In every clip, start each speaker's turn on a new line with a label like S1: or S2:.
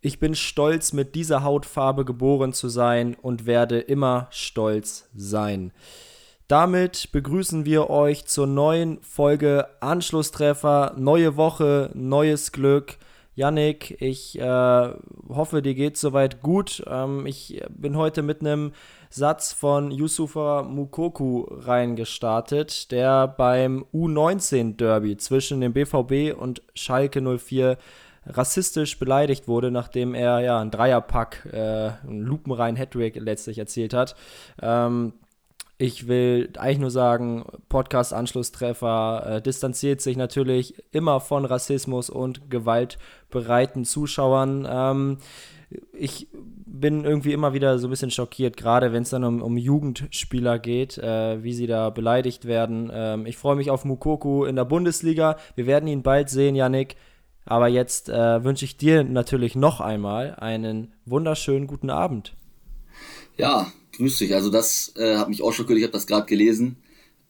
S1: Ich bin stolz, mit dieser Hautfarbe geboren zu sein und werde immer stolz sein. Damit begrüßen wir euch zur neuen Folge Anschlusstreffer. Neue Woche, neues Glück. Yannick, ich äh, hoffe, dir geht soweit gut. Ähm, ich bin heute mit einem Satz von Yusufa Mukoku reingestartet, der beim U19-Derby zwischen dem BVB und Schalke 04 rassistisch beleidigt wurde, nachdem er ja einen Dreierpack, äh, einen lupenreinen Hattrick letztlich erzielt hat. Ähm, ich will eigentlich nur sagen, Podcast-Anschlusstreffer äh, distanziert sich natürlich immer von Rassismus und gewaltbereiten Zuschauern. Ähm, ich bin irgendwie immer wieder so ein bisschen schockiert, gerade wenn es dann um, um, Jugendspieler geht, äh, wie sie da beleidigt werden. Ähm, ich freue mich auf Mukoku in der Bundesliga. Wir werden ihn bald sehen, Yannick. Aber jetzt äh, wünsche ich dir natürlich noch einmal einen wunderschönen guten Abend.
S2: Ja, grüß dich. Also das äh, hat mich auch schockiert. Ich habe das gerade gelesen,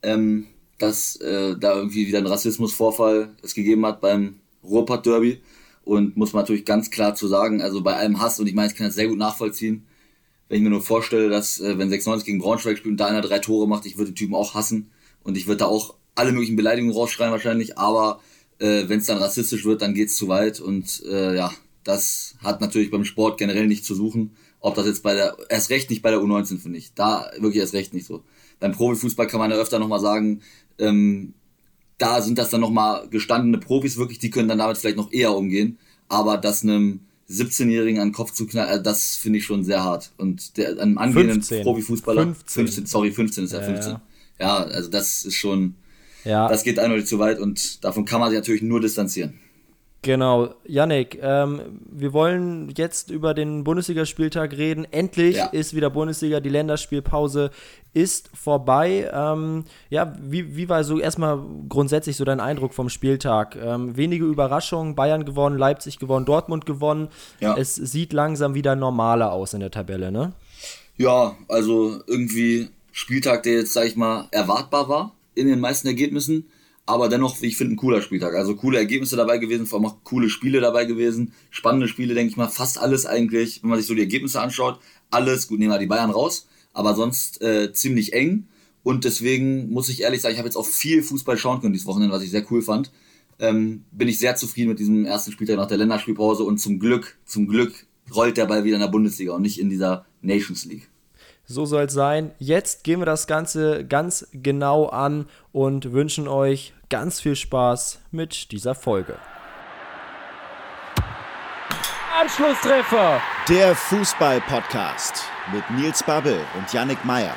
S2: ähm, dass äh, da irgendwie wieder ein Rassismusvorfall es gegeben hat beim Ruhrpott Derby. Und muss man natürlich ganz klar zu sagen, also bei allem Hass, und ich meine, ich kann das sehr gut nachvollziehen, wenn ich mir nur vorstelle, dass äh, wenn 96 gegen Braunschweig spielt und da einer drei Tore macht, ich würde den Typen auch hassen. Und ich würde da auch alle möglichen Beleidigungen rausschreien wahrscheinlich, aber äh, wenn es dann rassistisch wird, dann geht es zu weit und äh, ja, das hat natürlich beim Sport generell nicht zu suchen. Ob das jetzt bei der, erst recht nicht bei der U19, finde ich. Da wirklich erst recht nicht so. Beim Profifußball kann man ja öfter nochmal sagen, ähm, da sind das dann nochmal gestandene Profis wirklich, die können dann damit vielleicht noch eher umgehen. Aber das einem 17-Jährigen an den Kopf zu knallen, äh, das finde ich schon sehr hart. Und der, einem angehenden 15. Profifußballer, 15. 15. sorry, 15 ist ja, 15. Ja, ja. ja, also das ist schon, ja. Das geht eindeutig zu weit und davon kann man sich natürlich nur distanzieren.
S1: Genau, Yannick, ähm, wir wollen jetzt über den Bundesligaspieltag reden. Endlich ja. ist wieder Bundesliga, die Länderspielpause ist vorbei. Ähm, ja, wie, wie war so erstmal grundsätzlich so dein Eindruck vom Spieltag? Ähm, wenige Überraschungen, Bayern gewonnen, Leipzig gewonnen, Dortmund gewonnen. Ja. Es sieht langsam wieder normaler aus in der Tabelle, ne?
S2: Ja, also irgendwie Spieltag, der jetzt, sag ich mal, erwartbar war in den meisten Ergebnissen, aber dennoch, ich finde, ein cooler Spieltag. Also coole Ergebnisse dabei gewesen, vor allem auch coole Spiele dabei gewesen, spannende Spiele, denke ich mal, fast alles eigentlich, wenn man sich so die Ergebnisse anschaut, alles, gut, nehmen wir die Bayern raus, aber sonst äh, ziemlich eng. Und deswegen muss ich ehrlich sagen, ich habe jetzt auch viel Fußball schauen können dieses Wochenende, was ich sehr cool fand. Ähm, bin ich sehr zufrieden mit diesem ersten Spieltag nach der Länderspielpause und zum Glück, zum Glück rollt der Ball wieder in der Bundesliga und nicht in dieser Nations League.
S1: So soll es sein. Jetzt gehen wir das Ganze ganz genau an und wünschen euch ganz viel Spaß mit dieser Folge.
S3: Anschlusstreffer! Der Fußball-Podcast mit Nils Babbel und Yannick Meyer.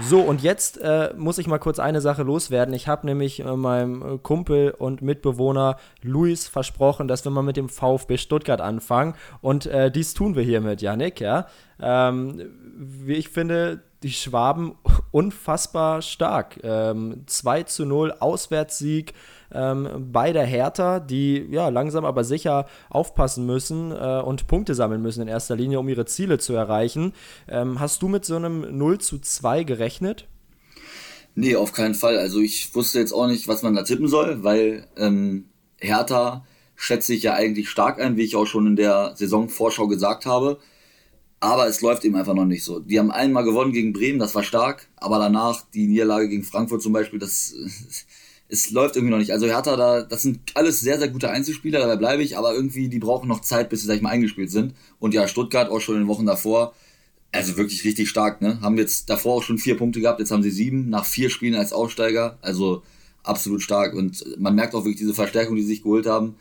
S1: So, und jetzt äh, muss ich mal kurz eine Sache loswerden. Ich habe nämlich äh, meinem Kumpel und Mitbewohner Luis versprochen, dass wir mal mit dem VfB Stuttgart anfangen. Und äh, dies tun wir hiermit, Janik, ja. Ähm, wie ich finde, die Schwaben unfassbar stark. Ähm, 2 zu 0 Auswärtssieg ähm, bei der Hertha, die ja langsam aber sicher aufpassen müssen äh, und Punkte sammeln müssen in erster Linie, um ihre Ziele zu erreichen. Ähm, hast du mit so einem 0 zu 2 gerechnet?
S2: Nee, auf keinen Fall. Also ich wusste jetzt auch nicht, was man da tippen soll, weil ähm, Hertha schätze ich ja eigentlich stark ein, wie ich auch schon in der Saisonvorschau gesagt habe. Aber es läuft eben einfach noch nicht so. Die haben einmal gewonnen gegen Bremen, das war stark, aber danach die Niederlage gegen Frankfurt zum Beispiel, das es läuft irgendwie noch nicht. Also Hertha da, das sind alles sehr, sehr gute Einzelspieler, dabei bleibe ich, aber irgendwie, die brauchen noch Zeit, bis sie, sag ich mal, eingespielt sind. Und ja, Stuttgart auch schon in den Wochen davor, also wirklich richtig stark, ne? Haben jetzt davor auch schon vier Punkte gehabt, jetzt haben sie sieben, nach vier Spielen als Aufsteiger, also absolut stark. Und man merkt auch wirklich diese Verstärkung, die sie sich geholt haben.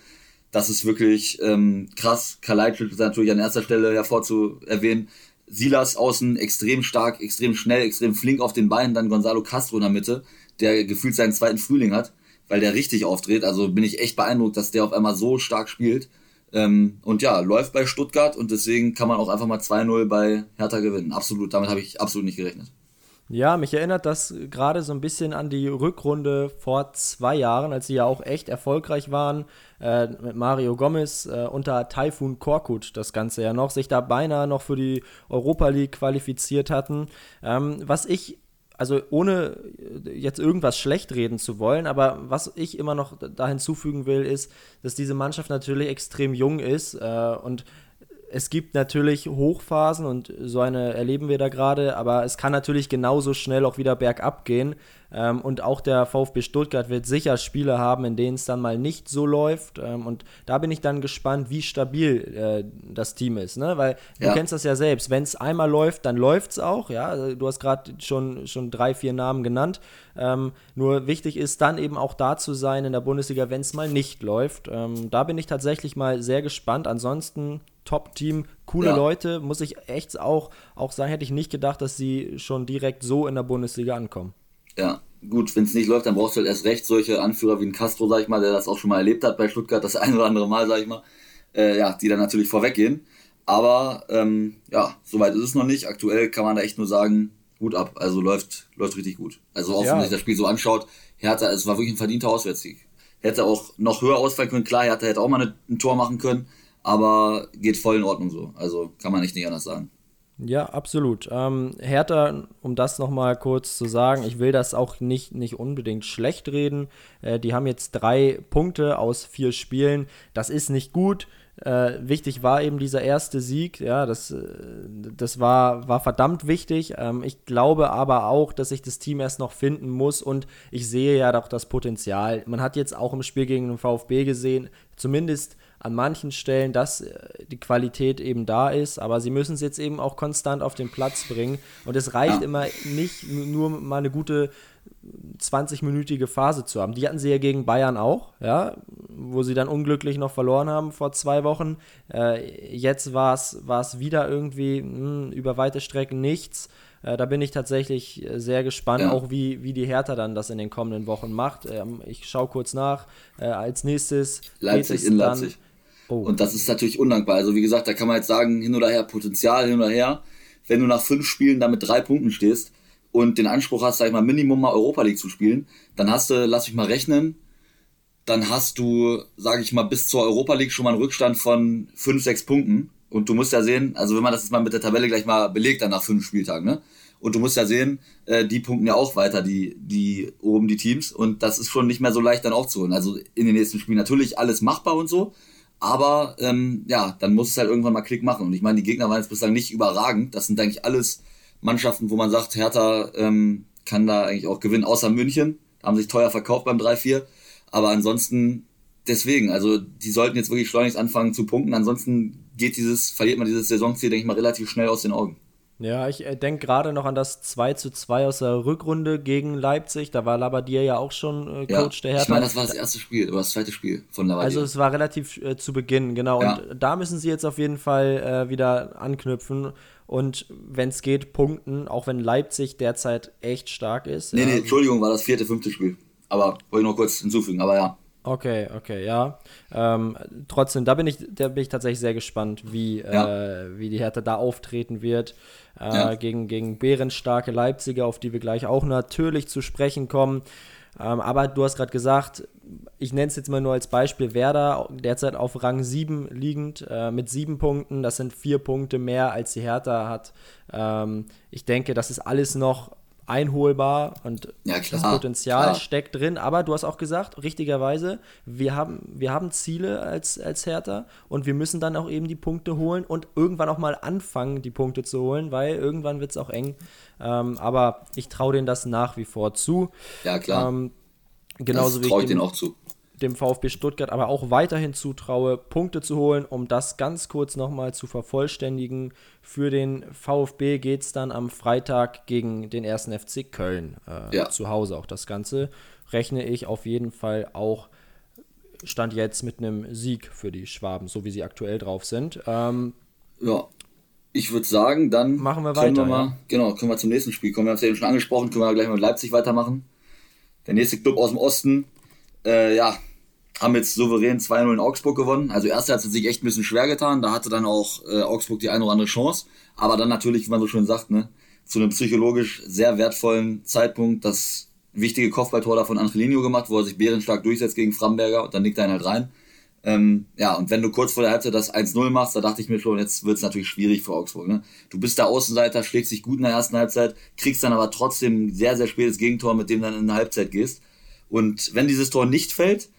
S2: Das ist wirklich ähm, krass. Kalajdzic ist natürlich an erster Stelle hervorzuerwähnen. Silas außen extrem stark, extrem schnell, extrem flink auf den Beinen, dann Gonzalo Castro in der Mitte der gefühlt seinen zweiten Frühling hat, weil der richtig aufdreht. Also bin ich echt beeindruckt, dass der auf einmal so stark spielt. Ähm, und ja, läuft bei Stuttgart und deswegen kann man auch einfach mal 2-0 bei Hertha gewinnen. Absolut, damit habe ich absolut nicht gerechnet.
S1: Ja, mich erinnert das gerade so ein bisschen an die Rückrunde vor zwei Jahren, als sie ja auch echt erfolgreich waren äh, mit Mario Gomez äh, unter Taifun Korkut das Ganze ja noch, sich da beinahe noch für die Europa League qualifiziert hatten. Ähm, was ich also ohne jetzt irgendwas schlecht reden zu wollen, aber was ich immer noch da hinzufügen will, ist, dass diese Mannschaft natürlich extrem jung ist äh, und es gibt natürlich Hochphasen und so eine erleben wir da gerade, aber es kann natürlich genauso schnell auch wieder bergab gehen. Ähm, und auch der VfB Stuttgart wird sicher Spiele haben, in denen es dann mal nicht so läuft. Ähm, und da bin ich dann gespannt, wie stabil äh, das Team ist. Ne? Weil du ja. kennst das ja selbst. Wenn es einmal läuft, dann läuft es auch. Ja? Also, du hast gerade schon, schon drei, vier Namen genannt. Ähm, nur wichtig ist dann eben auch da zu sein in der Bundesliga, wenn es mal nicht läuft. Ähm, da bin ich tatsächlich mal sehr gespannt. Ansonsten Top-Team, coole ja. Leute, muss ich echt auch, auch sagen, hätte ich nicht gedacht, dass sie schon direkt so in der Bundesliga ankommen.
S2: Ja, gut, wenn es nicht läuft, dann brauchst du halt erst recht solche Anführer wie ein Castro, sag ich mal, der das auch schon mal erlebt hat bei Stuttgart, das ein oder andere Mal, sag ich mal, äh, ja, die dann natürlich vorweggehen. Aber ähm, ja, soweit ist es noch nicht. Aktuell kann man da echt nur sagen, gut ab. Also läuft, läuft richtig gut. Also auch ja. wenn man sich das Spiel so anschaut, Hertha, es war wirklich ein verdienter Auswärtssieg. Hätte auch noch höher ausfallen können, klar, Hertha hätte auch mal ein Tor machen können aber geht voll in Ordnung so. Also kann man nicht, nicht anders sagen.
S1: Ja, absolut. Ähm, Hertha, um das nochmal kurz zu sagen, ich will das auch nicht, nicht unbedingt schlecht reden. Äh, die haben jetzt drei Punkte aus vier Spielen. Das ist nicht gut. Äh, wichtig war eben dieser erste Sieg. Ja, das, äh, das war, war verdammt wichtig. Ähm, ich glaube aber auch, dass sich das Team erst noch finden muss und ich sehe ja doch das Potenzial. Man hat jetzt auch im Spiel gegen den VfB gesehen, zumindest an manchen Stellen, dass äh, die Qualität eben da ist, aber sie müssen es jetzt eben auch konstant auf den Platz bringen. Und es reicht ja. immer nicht, nur mal eine gute 20-minütige Phase zu haben. Die hatten sie ja gegen Bayern auch, ja, wo sie dann unglücklich noch verloren haben vor zwei Wochen. Äh, jetzt war es wieder irgendwie mh, hm, über weite Strecken nichts. Äh, da bin ich tatsächlich äh, sehr gespannt, ja. auch wie, wie die Hertha dann das in den kommenden Wochen macht. Ähm, ich schaue kurz nach. Äh, als nächstes
S2: Leipzig in Leipzig. Oh. Und das ist natürlich undankbar. Also wie gesagt, da kann man jetzt sagen, hin oder her, Potenzial hin oder her. Wenn du nach fünf Spielen da mit drei Punkten stehst und den Anspruch hast, sag ich mal, Minimum mal Europa League zu spielen, dann hast du, lass mich mal rechnen, dann hast du, sage ich mal, bis zur Europa League schon mal einen Rückstand von fünf, sechs Punkten. Und du musst ja sehen, also wenn man das jetzt mal mit der Tabelle gleich mal belegt, dann nach fünf Spieltagen, ne? Und du musst ja sehen, äh, die punkten ja auch weiter, die, die oben die Teams. Und das ist schon nicht mehr so leicht dann aufzuholen. Also in den nächsten Spielen natürlich alles machbar und so. Aber ähm, ja, dann muss es halt irgendwann mal Klick machen. Und ich meine, die Gegner waren jetzt bislang nicht überragend. Das sind eigentlich alles Mannschaften, wo man sagt, Hertha ähm, kann da eigentlich auch gewinnen, außer München. Da haben sich teuer verkauft beim 3-4. Aber ansonsten deswegen, also die sollten jetzt wirklich schleunigst anfangen zu punkten. Ansonsten geht dieses, verliert man dieses Saisonziel, denke ich mal, relativ schnell aus den Augen.
S1: Ja, ich äh, denke gerade noch an das 2 zu 2 aus der Rückrunde gegen Leipzig. Da war Labadier ja auch schon äh, Coach
S2: ja,
S1: der Hertha.
S2: Ich meine, das war das erste Spiel oder das zweite Spiel von Labadier.
S1: Also es war relativ äh, zu Beginn, genau. Ja. Und da müssen sie jetzt auf jeden Fall äh, wieder anknüpfen und wenn es geht, punkten, auch wenn Leipzig derzeit echt stark ist.
S2: Nee, nee, Entschuldigung, war das vierte, fünfte Spiel. Aber wollte ich noch kurz hinzufügen, aber ja.
S1: Okay, okay, ja. Ähm, trotzdem, da bin ich, da bin ich tatsächlich sehr gespannt, wie, ja. äh, wie die Hertha da auftreten wird äh, ja. gegen, gegen bärenstarke Leipziger, auf die wir gleich auch natürlich zu sprechen kommen. Ähm, aber du hast gerade gesagt, ich nenne es jetzt mal nur als Beispiel, Werder derzeit auf Rang 7 liegend äh, mit sieben Punkten. Das sind vier Punkte mehr, als die Hertha hat. Ähm, ich denke, das ist alles noch einholbar und ja, das Potenzial klar. steckt drin. Aber du hast auch gesagt, richtigerweise, wir haben, wir haben Ziele als, als Hertha und wir müssen dann auch eben die Punkte holen und irgendwann auch mal anfangen, die Punkte zu holen, weil irgendwann wird es auch eng. Ähm, aber ich traue denen das nach wie vor zu.
S2: Ja, klar.
S1: Ähm, genauso
S2: das traue ich denen auch zu
S1: dem VfB Stuttgart aber auch weiterhin zutraue, Punkte zu holen. Um das ganz kurz nochmal zu vervollständigen, für den VfB geht es dann am Freitag gegen den 1. FC Köln äh, ja. zu Hause. Auch das Ganze rechne ich auf jeden Fall auch Stand jetzt mit einem Sieg für die Schwaben, so wie sie aktuell drauf sind. Ähm,
S2: ja, ich würde sagen, dann
S1: machen wir weiter.
S2: Wir mal, ja. Genau, können wir zum nächsten Spiel kommen. Wir haben es ja eben schon angesprochen, können wir gleich mit Leipzig weitermachen. Der nächste Club aus dem Osten, äh, ja, haben jetzt souverän 2-0 in Augsburg gewonnen. Also erste hat es sich echt ein bisschen schwer getan. Da hatte dann auch äh, Augsburg die eine oder andere Chance. Aber dann natürlich, wie man so schön sagt, ne, zu einem psychologisch sehr wertvollen Zeitpunkt das wichtige Kopfballtor da von Angelino gemacht, wo er sich bärenstark durchsetzt gegen Framberger und dann nickt er ihn halt rein. Ähm, ja, und wenn du kurz vor der Halbzeit das 1-0 machst, da dachte ich mir schon, jetzt wird es natürlich schwierig für Augsburg. Ne? Du bist der Außenseiter, schlägst dich gut in der ersten Halbzeit, kriegst dann aber trotzdem sehr, sehr spätes Gegentor, mit dem dann in der Halbzeit gehst. Und wenn dieses Tor nicht fällt,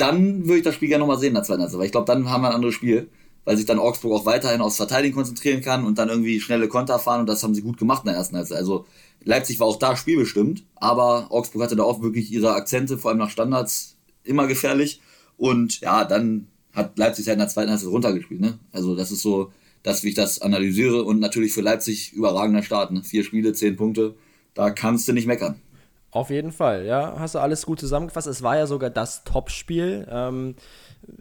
S2: dann würde ich das Spiel gerne nochmal sehen der zweiten Halbzeit, weil ich glaube, dann haben wir ein anderes Spiel. weil sich dann Augsburg auch weiterhin aufs Verteidigen konzentrieren kann und dann irgendwie schnelle Konter fahren und das haben sie gut gemacht in der ersten Halbzeit. Also Leipzig war auch da spielbestimmt, aber Augsburg hatte da auch wirklich ihre Akzente, vor allem nach Standards, immer gefährlich. Und ja, dann hat Leipzig halt in der zweiten Halbzeit runtergespielt. Ne? Also das ist so, dass wie ich das analysiere und natürlich für Leipzig überragender Start. Ne? Vier Spiele, zehn Punkte, da kannst du nicht meckern.
S1: Auf jeden Fall, ja. Hast du alles gut zusammengefasst. Es war ja sogar das Topspiel. Ähm,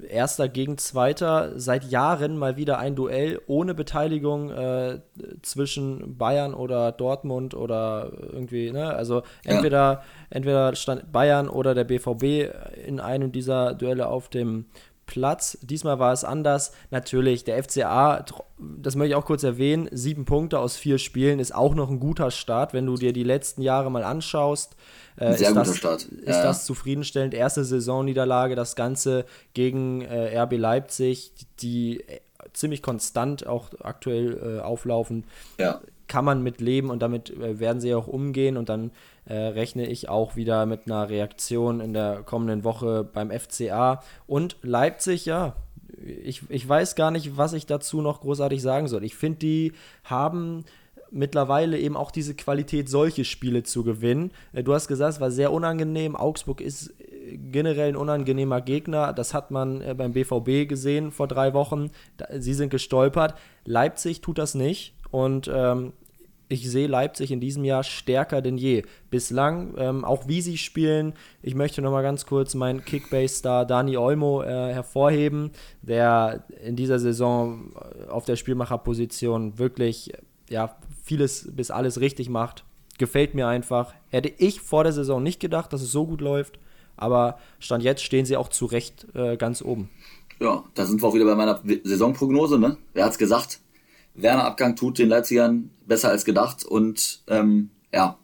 S1: Erster gegen Zweiter. Seit Jahren mal wieder ein Duell ohne Beteiligung äh, zwischen Bayern oder Dortmund oder irgendwie, ne? Also entweder, ja. entweder stand Bayern oder der BVB in einem dieser Duelle auf dem Platz. Diesmal war es anders. Natürlich, der FCA, das möchte ich auch kurz erwähnen, sieben Punkte aus vier Spielen ist auch noch ein guter Start, wenn du dir die letzten Jahre mal anschaust.
S2: Äh, Sehr
S1: guter
S2: das, Start.
S1: Ist ja, das zufriedenstellend? Erste Saisonniederlage, das Ganze gegen äh, RB Leipzig, die äh, ziemlich konstant auch aktuell äh, auflaufen.
S2: Ja.
S1: Kann man mit leben und damit äh, werden sie auch umgehen und dann äh, rechne ich auch wieder mit einer Reaktion in der kommenden Woche beim FCA. Und Leipzig, ja, ich, ich weiß gar nicht, was ich dazu noch großartig sagen soll. Ich finde, die haben mittlerweile eben auch diese Qualität, solche Spiele zu gewinnen. Äh, du hast gesagt, es war sehr unangenehm. Augsburg ist äh, generell ein unangenehmer Gegner. Das hat man äh, beim BVB gesehen vor drei Wochen. Sie sind gestolpert. Leipzig tut das nicht. Und ähm, ich sehe Leipzig in diesem Jahr stärker denn je. Bislang, ähm, auch wie sie spielen, ich möchte nochmal ganz kurz meinen Kickbase-Star Dani Olmo äh, hervorheben, der in dieser Saison auf der Spielmacherposition wirklich ja, vieles bis alles richtig macht. Gefällt mir einfach. Hätte ich vor der Saison nicht gedacht, dass es so gut läuft, aber Stand jetzt stehen sie auch zu Recht äh, ganz oben.
S2: Ja, da sind wir auch wieder bei meiner Saisonprognose. Ne? Wer hat's gesagt? Werner Abgang tut den Leipzigern besser als gedacht und ähm, ja,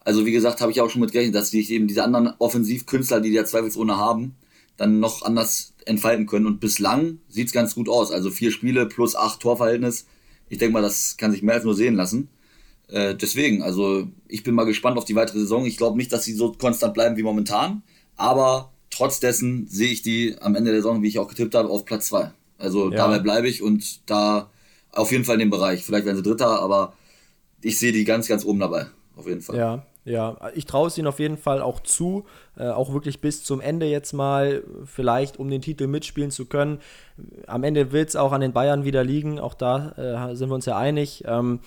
S2: also wie gesagt, habe ich auch schon mit gerechnet, dass sich eben diese anderen Offensivkünstler, die die ja zweifelsohne haben, dann noch anders entfalten können. Und bislang sieht es ganz gut aus. Also vier Spiele plus acht Torverhältnis ich denke mal, das kann sich mehr als nur sehen lassen. Äh, deswegen, also ich bin mal gespannt auf die weitere Saison. Ich glaube nicht, dass sie so konstant bleiben wie momentan, aber trotz dessen sehe ich die am Ende der Saison, wie ich auch getippt habe, auf Platz 2. Also ja. dabei bleibe ich und da auf jeden Fall in dem Bereich. Vielleicht werden sie Dritter, aber ich sehe die ganz, ganz oben dabei. Auf jeden Fall.
S1: Ja, ja, ich traue es ihnen auf jeden Fall auch zu, äh, auch wirklich bis zum Ende jetzt mal, vielleicht um den Titel mitspielen zu können. Am Ende wird es auch an den Bayern wieder liegen, auch da äh, sind wir uns ja einig. Ähm,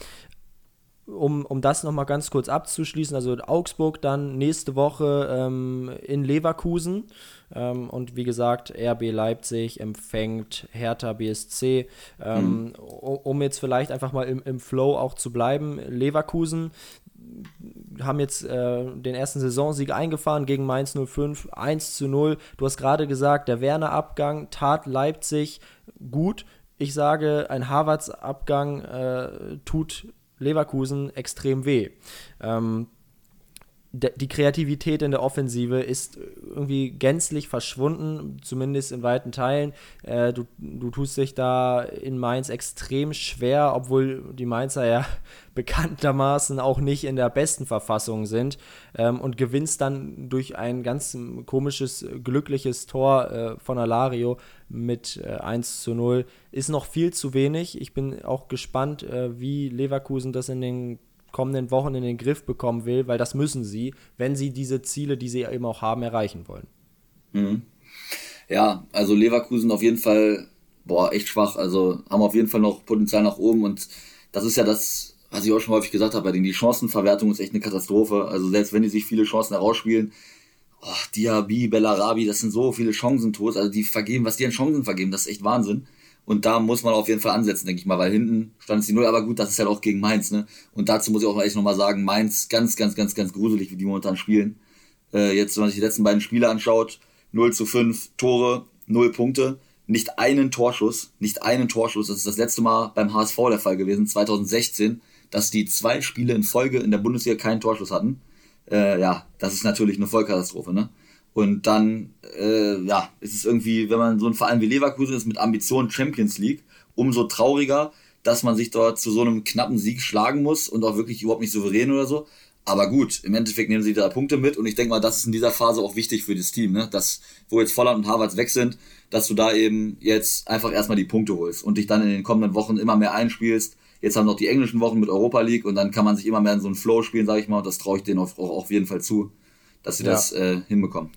S1: um, um das nochmal ganz kurz abzuschließen, also Augsburg dann nächste Woche ähm, in Leverkusen ähm, und wie gesagt, RB Leipzig empfängt Hertha BSC. Ähm, mhm. Um jetzt vielleicht einfach mal im, im Flow auch zu bleiben, Leverkusen, haben jetzt äh, den ersten Saisonsieg eingefahren gegen Mainz 05, 1 zu 0. Du hast gerade gesagt, der Werner-Abgang tat Leipzig gut. Ich sage, ein Harvards-Abgang äh, tut Leverkusen extrem weh. Ähm, die Kreativität in der Offensive ist irgendwie gänzlich verschwunden, zumindest in weiten Teilen. Äh, du, du tust dich da in Mainz extrem schwer, obwohl die Mainzer ja bekanntermaßen auch nicht in der besten Verfassung sind ähm, und gewinnst dann durch ein ganz komisches, glückliches Tor äh, von Alario mit äh, 1 zu 0. Ist noch viel zu wenig. Ich bin auch gespannt, äh, wie Leverkusen das in den kommenden Wochen in den Griff bekommen will, weil das müssen sie, wenn sie diese Ziele, die sie eben auch haben, erreichen wollen.
S2: Mhm. Ja, also Leverkusen auf jeden Fall, boah, echt schwach. Also haben auf jeden Fall noch Potenzial nach oben und das ist ja das, was ich auch schon häufig gesagt habe, bei denen die Chancenverwertung ist echt eine Katastrophe. Also selbst wenn die sich viele Chancen herausspielen, oh, Diaby, Bellarabi, das sind so viele Chancentors, also die vergeben, was die an Chancen vergeben, das ist echt Wahnsinn. Und da muss man auf jeden Fall ansetzen, denke ich mal, weil hinten stand es die Null, aber gut, das ist halt auch gegen Mainz, ne? Und dazu muss ich auch echt nochmal sagen, Mainz ganz, ganz, ganz, ganz gruselig, wie die momentan spielen. Äh, jetzt, wenn man sich die letzten beiden Spiele anschaut, 0 zu 5 Tore, 0 Punkte, nicht einen Torschuss, nicht einen Torschuss. Das ist das letzte Mal beim HSV der Fall gewesen, 2016, dass die zwei Spiele in Folge in der Bundesliga keinen Torschuss hatten. Äh, ja, das ist natürlich eine Vollkatastrophe, ne? Und dann, äh, ja, ist es irgendwie, wenn man so ein Verein wie Leverkusen ist mit Ambitionen Champions League, umso trauriger, dass man sich dort zu so einem knappen Sieg schlagen muss und auch wirklich überhaupt nicht souverän oder so. Aber gut, im Endeffekt nehmen sie drei Punkte mit und ich denke mal, das ist in dieser Phase auch wichtig für das Team, ne? dass, wo jetzt Volland und Harvards weg sind, dass du da eben jetzt einfach erstmal die Punkte holst und dich dann in den kommenden Wochen immer mehr einspielst. Jetzt haben noch die englischen Wochen mit Europa League und dann kann man sich immer mehr in so einen Flow spielen, sage ich mal, und das traue ich denen auch, auch auf jeden Fall zu, dass sie ja. das äh, hinbekommen.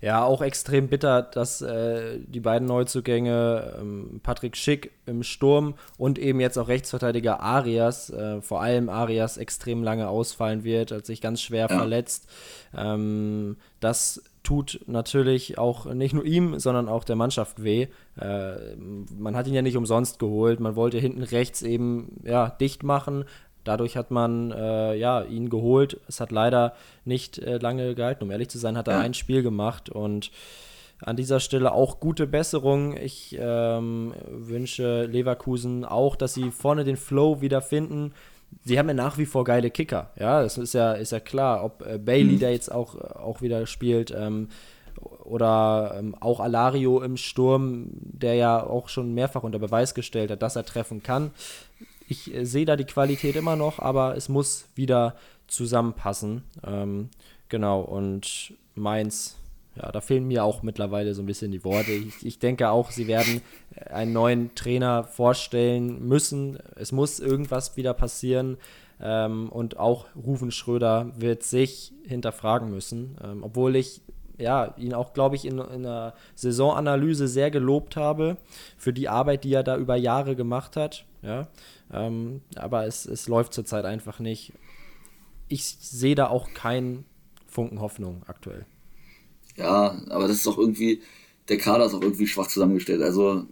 S1: Ja, auch extrem bitter, dass äh, die beiden Neuzugänge, ähm, Patrick Schick im Sturm und eben jetzt auch Rechtsverteidiger Arias, äh, vor allem Arias, extrem lange ausfallen wird, hat sich ganz schwer ja. verletzt. Ähm, das tut natürlich auch nicht nur ihm, sondern auch der Mannschaft weh. Äh, man hat ihn ja nicht umsonst geholt. Man wollte hinten rechts eben ja, dicht machen, Dadurch hat man äh, ja, ihn geholt. Es hat leider nicht äh, lange gehalten. Um ehrlich zu sein, hat er ja. ein Spiel gemacht und an dieser Stelle auch gute Besserung. Ich ähm, wünsche Leverkusen auch, dass sie vorne den Flow wiederfinden. Sie haben ja nach wie vor geile Kicker. Ja, das ist ja, ist ja klar. Ob äh, Bailey, mhm. der jetzt auch, auch wieder spielt, ähm, oder ähm, auch Alario im Sturm, der ja auch schon mehrfach unter Beweis gestellt hat, dass er treffen kann. Ich äh, sehe da die Qualität immer noch, aber es muss wieder zusammenpassen. Ähm, genau, und Mainz, ja, da fehlen mir auch mittlerweile so ein bisschen die Worte. Ich, ich denke auch, sie werden äh, einen neuen Trainer vorstellen müssen. Es muss irgendwas wieder passieren. Ähm, und auch Rufen Schröder wird sich hinterfragen müssen, ähm, obwohl ich ja, ihn auch, glaube ich, in, in einer Saisonanalyse sehr gelobt habe für die Arbeit, die er da über Jahre gemacht hat. Ja, ähm, aber es, es läuft zurzeit einfach nicht. Ich sehe da auch keinen Funken Hoffnung aktuell.
S2: Ja, aber das ist doch irgendwie, der Kader ist auch irgendwie schwach zusammengestellt. Also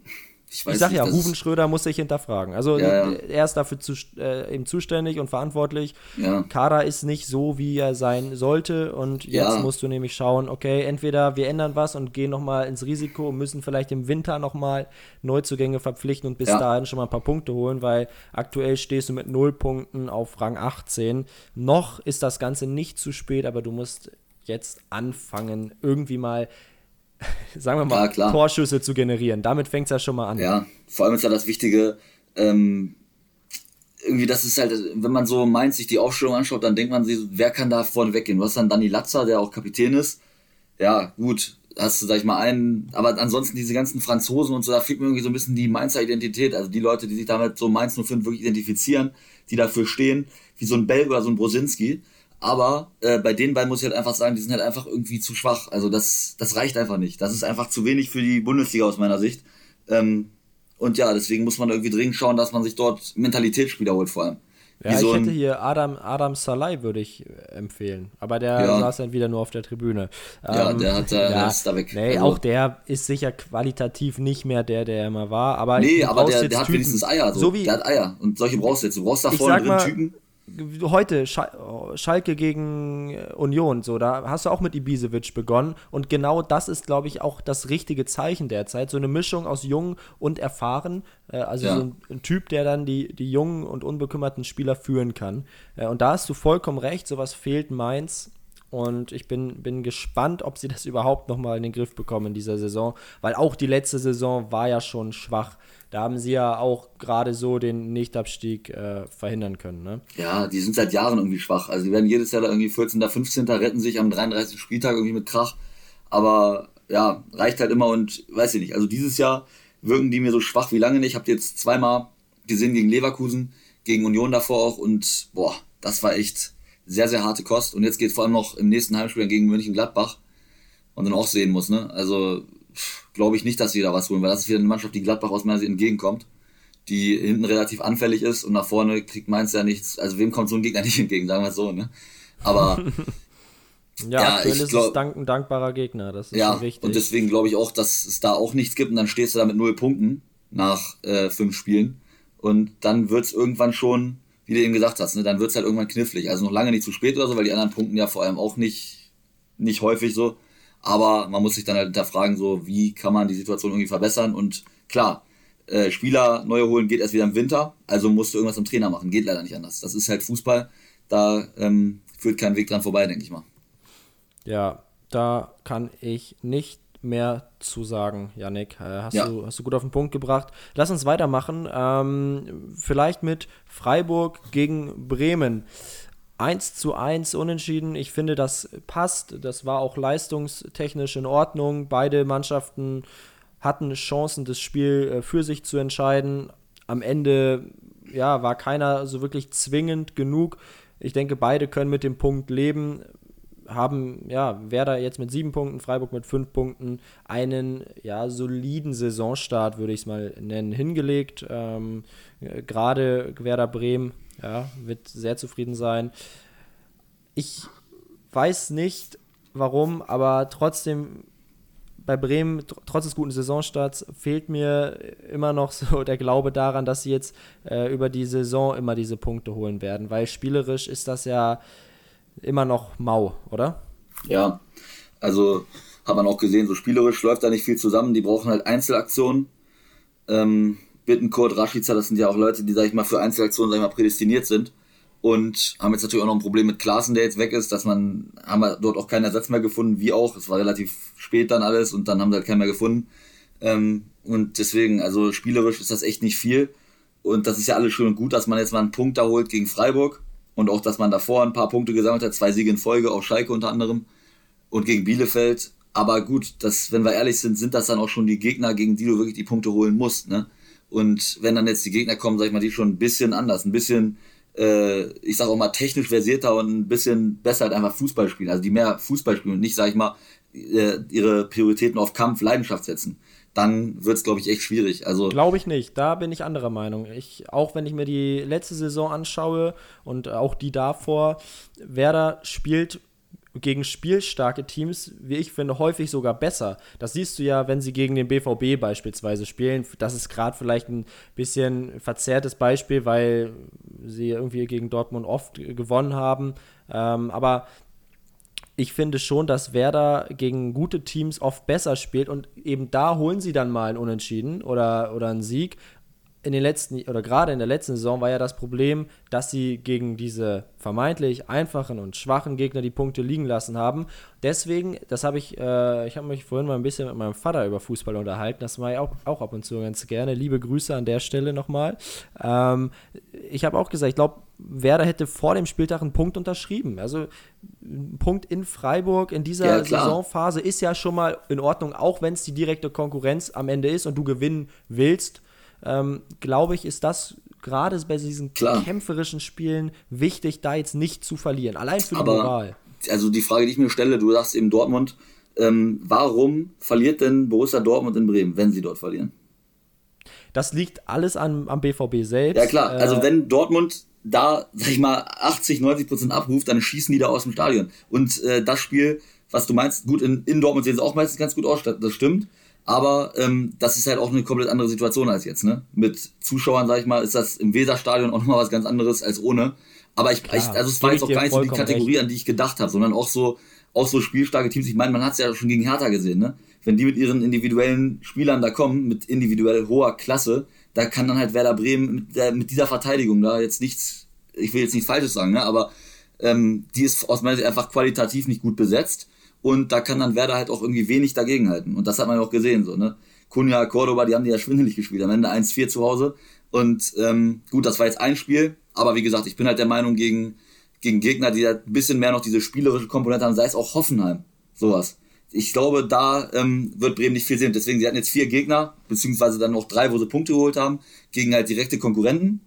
S1: ich, ich sag nicht, ja, Ruben Schröder muss sich hinterfragen. Also ja, ja. er ist dafür zu, äh, eben zuständig und verantwortlich. Ja. Kader ist nicht so, wie er sein sollte. Und jetzt musst du nämlich schauen, okay, entweder wir ändern was und gehen nochmal ins Risiko und müssen vielleicht im Winter nochmal Neuzugänge verpflichten und bis dahin schon mal ein paar Punkte holen, weil aktuell stehst du mit null Punkten auf Rang 18. Noch ist das Ganze nicht zu spät, aber du musst jetzt anfangen, irgendwie mal sagen wir mal, ja, Torschüsse zu generieren. Damit fängt es ja schon mal an.
S2: Ja, vor allem ist ja das Wichtige, ähm, irgendwie, das ist halt, wenn man so meint, sich die Aufstellung anschaut, dann denkt man sich, wer kann da vorne weggehen? Du hast dann Dani Latzer, der auch Kapitän ist. Ja, gut, hast du, sag ich mal, einen, aber ansonsten diese ganzen Franzosen und so, da fehlt mir irgendwie so ein bisschen die Mainzer Identität. Also die Leute, die sich damit so Mainz 05 wirklich identifizieren, die dafür stehen, wie so ein Belg oder so ein Brosinski. Aber äh, bei den beiden muss ich halt einfach sagen, die sind halt einfach irgendwie zu schwach. Also das, das reicht einfach nicht. Das ist einfach zu wenig für die Bundesliga aus meiner Sicht. Ähm, und ja, deswegen muss man irgendwie dringend schauen, dass man sich dort Mentalitätsspieler holt vor allem.
S1: Ja, so ich hätte hier Adam, Adam Salai würde ich äh, empfehlen. Aber der ja. saß dann wieder nur auf der Tribüne.
S2: Ja, ähm, der hat da, ja, ist da weg.
S1: Nee, also, auch der ist sicher qualitativ nicht mehr der, der immer war. Aber
S2: nee, aber der, der hat Typen, wenigstens Eier. So. so wie, der hat Eier. Und solche brauchst du jetzt. Du brauchst da vorne drin Typen
S1: heute Schalke gegen Union, so da hast du auch mit Ibisevic begonnen und genau das ist, glaube ich, auch das richtige Zeichen derzeit. So eine Mischung aus jung und erfahren, äh, also ja. so ein, ein, Typ, der dann die, die jungen und unbekümmerten Spieler führen kann. Äh, und da hast du vollkommen recht, sowas fehlt Mainz. Und ich bin, bin gespannt, ob sie das überhaupt nochmal in den Griff bekommen in dieser Saison, weil auch die letzte Saison war ja schon schwach da haben sie ja auch gerade so den Nichtabstieg äh, verhindern können. Ne?
S2: Ja, die sind seit Jahren irgendwie schwach. Also die werden jedes Jahr da irgendwie 14., 15. retten sich am 33. Spieltag irgendwie mit Krach. Aber ja, reicht halt immer und weiß ich nicht. Also dieses Jahr wirken die mir so schwach wie lange nicht. Ich habe jetzt zweimal gesehen gegen Leverkusen, gegen Union davor auch und boah, das war echt sehr, sehr harte Kost. Und jetzt geht vor allem noch im nächsten Heimspiel gegen München Gladbach und dann auch sehen muss, ne? Also glaube ich nicht, dass sie da was holen, weil das ist wieder eine Mannschaft, die Gladbach aus meiner Sicht entgegenkommt, die hinten relativ anfällig ist und nach vorne kriegt Mainz ja nichts. Also wem kommt so ein Gegner nicht entgegen, sagen wir es so, ne? Aber
S1: ja, ja, aktuell ist glaub, es dank, ein dankbarer Gegner, das ist
S2: ja, wichtig. Und deswegen glaube ich auch, dass es da auch nichts gibt und dann stehst du da mit null Punkten nach äh, fünf Spielen und dann wird es irgendwann schon, wie du eben gesagt hast, ne, dann wird es halt irgendwann knifflig. Also noch lange nicht zu spät oder so, weil die anderen Punkten ja vor allem auch nicht, nicht häufig so. Aber man muss sich dann halt hinterfragen, so wie kann man die Situation irgendwie verbessern. Und klar, äh, Spieler neue holen geht erst wieder im Winter, also musst du irgendwas im Trainer machen. Geht leider nicht anders. Das ist halt Fußball. Da ähm, führt kein Weg dran vorbei, denke ich mal.
S1: Ja, da kann ich nicht mehr zu sagen, Yannick. Äh, hast, ja. du, hast du gut auf den Punkt gebracht. Lass uns weitermachen. Ähm, vielleicht mit Freiburg gegen Bremen. 1 zu 1 unentschieden. Ich finde, das passt. Das war auch leistungstechnisch in Ordnung. Beide Mannschaften hatten Chancen, das Spiel äh, für sich zu entscheiden. Am Ende ja, war keiner so wirklich zwingend genug. Ich denke, beide können mit dem Punkt leben. Haben, ja, Werder jetzt mit sieben Punkten, Freiburg mit fünf Punkten einen, ja, soliden Saisonstart, würde ich es mal nennen, hingelegt. Ähm, Gerade Werder Bremen, ja, wird sehr zufrieden sein. Ich weiß nicht, warum, aber trotzdem bei Bremen, trotz des guten Saisonstarts, fehlt mir immer noch so der Glaube daran, dass sie jetzt äh, über die Saison immer diese Punkte holen werden, weil spielerisch ist das ja immer noch mau, oder?
S2: Ja, also hat man auch gesehen, so spielerisch läuft da nicht viel zusammen, die brauchen halt Einzelaktionen. Ähm, Bittenkurt, Rashica, das sind ja auch Leute, die, sag ich mal, für Einzelaktionen, sag ich mal, prädestiniert sind und haben jetzt natürlich auch noch ein Problem mit Klaassen, der jetzt weg ist, dass man, haben wir dort auch keinen Ersatz mehr gefunden, wie auch, es war relativ spät dann alles und dann haben sie halt keinen mehr gefunden. Ähm, und deswegen, also spielerisch ist das echt nicht viel. Und das ist ja alles schön und gut, dass man jetzt mal einen Punkt da holt gegen Freiburg und auch, dass man davor ein paar Punkte gesammelt hat, zwei Siege in Folge, auch Schalke unter anderem und gegen Bielefeld. Aber gut, das, wenn wir ehrlich sind, sind das dann auch schon die Gegner, gegen die du wirklich die Punkte holen musst. Ne? Und wenn dann jetzt die Gegner kommen, sag ich mal, die schon ein bisschen anders, ein bisschen äh, ich sage auch mal, technisch versierter und ein bisschen besser halt einfach Fußball spielen. Also die mehr Fußball spielen und nicht, sage ich mal, äh, ihre Prioritäten auf Kampf, Leidenschaft setzen. Dann wird es, glaube ich, echt schwierig. Also
S1: glaube ich nicht. Da bin ich anderer Meinung. Ich, auch wenn ich mir die letzte Saison anschaue und auch die davor, Werder spielt gegen spielstarke Teams, wie ich finde, häufig sogar besser. Das siehst du ja, wenn sie gegen den BVB beispielsweise spielen. Das ist gerade vielleicht ein bisschen verzerrtes Beispiel, weil sie irgendwie gegen Dortmund oft gewonnen haben. Ähm, aber ich finde schon, dass Werder gegen gute Teams oft besser spielt und eben da holen sie dann mal einen Unentschieden oder, oder einen Sieg in den letzten, oder gerade in der letzten Saison war ja das Problem, dass sie gegen diese vermeintlich einfachen und schwachen Gegner die Punkte liegen lassen haben. Deswegen, das habe ich, äh, ich habe mich vorhin mal ein bisschen mit meinem Vater über Fußball unterhalten, das mache ich auch, auch ab und zu ganz gerne. Liebe Grüße an der Stelle nochmal. Ähm, ich habe auch gesagt, ich glaube, Werder hätte vor dem Spieltag einen Punkt unterschrieben. Also ein Punkt in Freiburg in dieser ja, Saisonphase ist ja schon mal in Ordnung, auch wenn es die direkte Konkurrenz am Ende ist und du gewinnen willst ähm, glaube ich, ist das gerade bei diesen Klar. kämpferischen Spielen wichtig, da jetzt nicht zu verlieren. Allein für die Aber, Moral.
S2: Also die Frage, die ich mir stelle, du sagst eben Dortmund, ähm, warum verliert denn Borussia Dortmund in Bremen, wenn sie dort verlieren?
S1: Das liegt alles an, am BVB selbst.
S2: Ja klar, also äh, wenn Dortmund da, sag ich mal, 80, 90 Prozent abruft, dann schießen die da aus dem Stadion. Und äh, das Spiel, was du meinst, gut, in, in Dortmund sehen sie auch meistens ganz gut aus, das stimmt. Aber ähm, das ist halt auch eine komplett andere Situation als jetzt, ne? Mit Zuschauern, sag ich mal, ist das im Weserstadion auch nochmal was ganz anderes als ohne. Aber ich, Klar, ich also es war jetzt auch gar nicht so die Kategorie, recht. an die ich gedacht habe, sondern auch so, auch so spielstarke Teams. Ich meine, man hat es ja schon gegen Hertha gesehen, ne? Wenn die mit ihren individuellen Spielern da kommen, mit individuell hoher Klasse, da kann dann halt Werder Bremen mit, der, mit dieser Verteidigung da jetzt nichts, ich will jetzt nichts Falsches sagen, ne? Aber ähm, die ist aus meiner Sicht einfach qualitativ nicht gut besetzt. Und da kann dann Werder halt auch irgendwie wenig dagegenhalten. Und das hat man auch gesehen, so, ne? Kunja, Cordoba, die haben die ja schwindelig gespielt. Am Ende 1-4 zu Hause. Und ähm, gut, das war jetzt ein Spiel. Aber wie gesagt, ich bin halt der Meinung, gegen, gegen Gegner, die halt ein bisschen mehr noch diese spielerische Komponente haben, sei es auch Hoffenheim, sowas. Ich glaube, da ähm, wird Bremen nicht viel sehen. Deswegen, sie hatten jetzt vier Gegner, beziehungsweise dann noch drei, wo sie Punkte geholt haben, gegen halt direkte Konkurrenten.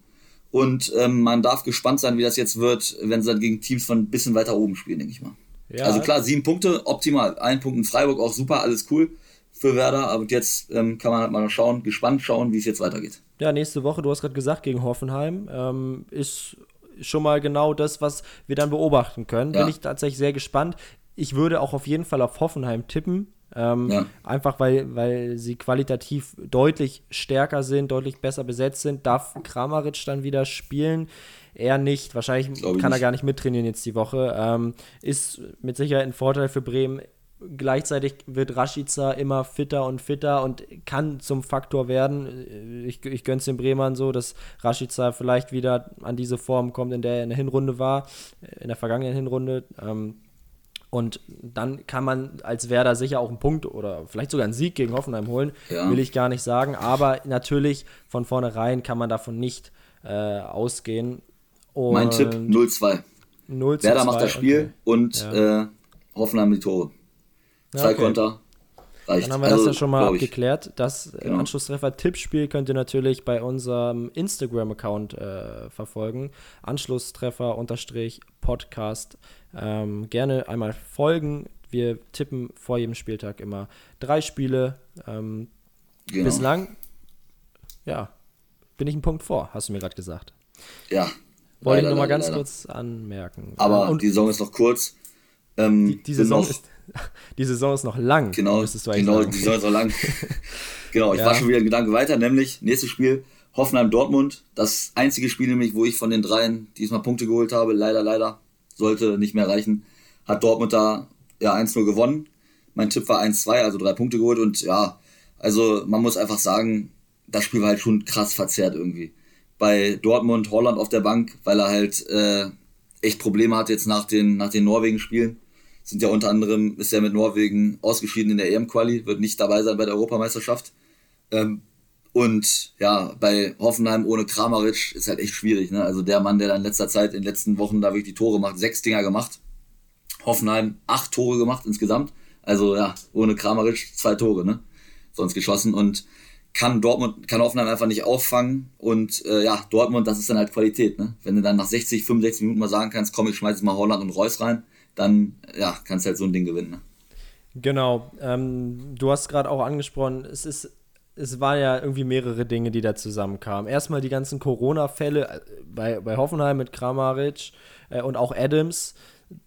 S2: Und ähm, man darf gespannt sein, wie das jetzt wird, wenn sie dann gegen Teams von ein bisschen weiter oben spielen, denke ich mal. Ja. Also klar, sieben Punkte, optimal. Ein Punkt in Freiburg, auch super, alles cool für Werder. Aber jetzt ähm, kann man halt mal schauen, gespannt schauen, wie es jetzt weitergeht.
S1: Ja, nächste Woche, du hast gerade gesagt, gegen Hoffenheim, ähm, ist schon mal genau das, was wir dann beobachten können. Ja. Bin ich tatsächlich sehr gespannt. Ich würde auch auf jeden Fall auf Hoffenheim tippen. Ähm, ja. Einfach weil, weil sie qualitativ deutlich stärker sind, deutlich besser besetzt sind. Darf Kramaric dann wieder spielen? Er nicht. Wahrscheinlich kann er nicht. gar nicht mittrainieren jetzt die Woche. Ähm, ist mit Sicherheit ein Vorteil für Bremen. Gleichzeitig wird Rashica immer fitter und fitter und kann zum Faktor werden. Ich, ich gönne es den Bremern so, dass Rashica vielleicht wieder an diese Form kommt, in der er in der Hinrunde war, in der vergangenen Hinrunde. Ähm, und dann kann man als Werder sicher auch einen Punkt oder vielleicht sogar einen Sieg gegen Hoffenheim holen, ja. will ich gar nicht sagen. Aber natürlich von vornherein kann man davon nicht äh, ausgehen.
S2: Und mein Tipp 0-2. 0 Werder 2, macht das Spiel okay. und ja. äh, Hoffenheim die Tore. Zwei okay. Konter.
S1: Reicht. Dann haben wir also, das ja schon mal abgeklärt. Das genau. Anschlusstreffer-Tippspiel könnt ihr natürlich bei unserem Instagram-Account äh, verfolgen. Anschlusstreffer-Podcast. Ähm, gerne einmal folgen. Wir tippen vor jedem Spieltag immer drei Spiele. Ähm, genau. Bislang, ja, bin ich einen Punkt vor, hast du mir gerade gesagt.
S2: Ja.
S1: Wollte ich nochmal ganz leider. kurz anmerken.
S2: Aber und die Saison ist noch kurz.
S1: Ähm, die, die, Saison noch, ist, die Saison ist noch lang.
S2: Genau, genau die Saison ist noch lang. genau, ich ja. war schon wieder ein Gedanke weiter, nämlich nächstes Spiel Hoffenheim-Dortmund. Das einzige Spiel nämlich, wo ich von den dreien diesmal Punkte geholt habe, leider, leider, sollte nicht mehr reichen, hat Dortmund da ja 1-0 gewonnen. Mein Tipp war 1-2, also drei Punkte geholt und ja, also man muss einfach sagen, das Spiel war halt schon krass verzerrt irgendwie. Bei Dortmund, Holland auf der Bank, weil er halt äh, echt Probleme hat jetzt nach den, nach den Norwegen-Spielen sind ja unter anderem, ist ja mit Norwegen ausgeschieden in der EM-Quali, wird nicht dabei sein bei der Europameisterschaft. Ähm, und ja, bei Hoffenheim ohne Kramaric ist halt echt schwierig. Ne? Also der Mann, der dann in letzter Zeit, in den letzten Wochen da wirklich die Tore macht, sechs Dinger gemacht. Hoffenheim acht Tore gemacht insgesamt. Also ja, ohne Kramaric zwei Tore, ne? Sonst geschossen und kann Dortmund, kann Hoffenheim einfach nicht auffangen. Und äh, ja, Dortmund, das ist dann halt Qualität, ne? Wenn du dann nach 60, 65 Minuten mal sagen kannst, komm, ich schmeiß jetzt mal Holland und Reus rein, dann ja, kannst du halt so ein Ding gewinnen. Ne?
S1: Genau. Ähm, du hast gerade auch angesprochen, es ist es waren ja irgendwie mehrere Dinge, die da zusammenkamen. Erstmal die ganzen Corona-Fälle äh, bei, bei Hoffenheim mit Kramaric äh, und auch Adams.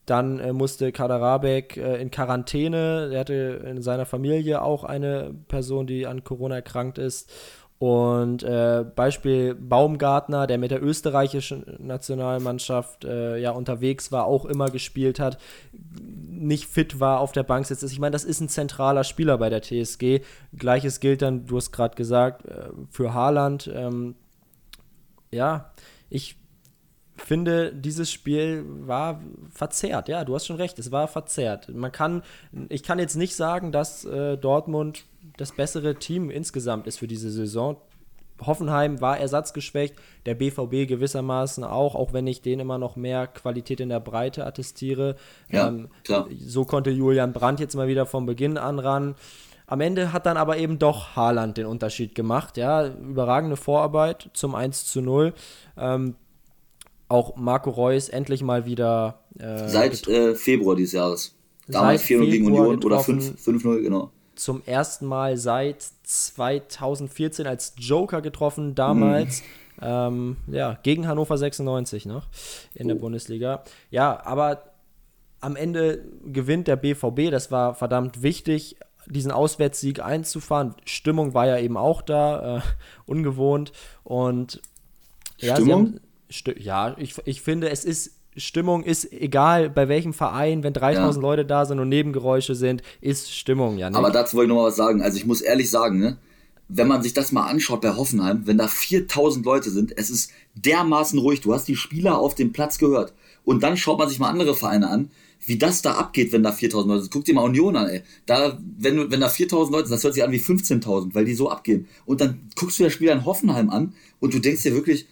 S1: Dann äh, musste Kaderabek äh, in Quarantäne. Er hatte in seiner Familie auch eine Person, die an Corona erkrankt ist. Und äh, Beispiel Baumgartner, der mit der österreichischen Nationalmannschaft äh, ja unterwegs war, auch immer gespielt hat, nicht fit war, auf der Bank sitzt. Ich meine, das ist ein zentraler Spieler bei der TSG. Gleiches gilt dann, du hast gerade gesagt, äh, für Haaland. Ähm, ja, ich finde, dieses Spiel war verzerrt. Ja, du hast schon recht, es war verzerrt. Man kann, ich kann jetzt nicht sagen, dass äh, Dortmund das bessere Team insgesamt ist für diese Saison. Hoffenheim war ersatzgeschwächt, der BVB gewissermaßen auch, auch wenn ich denen immer noch mehr Qualität in der Breite attestiere. Ja, ähm. So konnte Julian Brandt jetzt mal wieder vom Beginn an ran. Am Ende hat dann aber eben doch Haaland den Unterschied gemacht. Ja, überragende Vorarbeit zum 1 zu 0. Ähm, auch Marco Reus endlich mal wieder.
S2: Äh, Seit äh, Februar dieses Jahres. Damals 4-0 gegen Union oder 5-0, genau
S1: zum ersten Mal seit 2014 als Joker getroffen, damals. Mhm. Ähm, ja, gegen Hannover 96 noch in der oh. Bundesliga. Ja, aber am Ende gewinnt der BVB. Das war verdammt wichtig, diesen Auswärtssieg einzufahren. Stimmung war ja eben auch da, äh, ungewohnt. Und
S2: ja, Stimmung?
S1: Haben, sti ja, ich, ich finde, es ist Stimmung ist egal bei welchem Verein, wenn 3000 ja. Leute da sind und Nebengeräusche sind, ist Stimmung, ja.
S2: Nicht? Aber dazu wollte ich noch mal was sagen. Also ich muss ehrlich sagen, ne, wenn man sich das mal anschaut bei Hoffenheim, wenn da 4000 Leute sind, es ist dermaßen ruhig. Du hast die Spieler auf dem Platz gehört. Und dann schaut man sich mal andere Vereine an, wie das da abgeht, wenn da 4000 Leute sind. Guck dir mal Union an, ey. Da, wenn, wenn da 4000 Leute sind, das hört sich an wie 15.000, weil die so abgehen. Und dann guckst du das Spiel in Hoffenheim an und du denkst dir wirklich,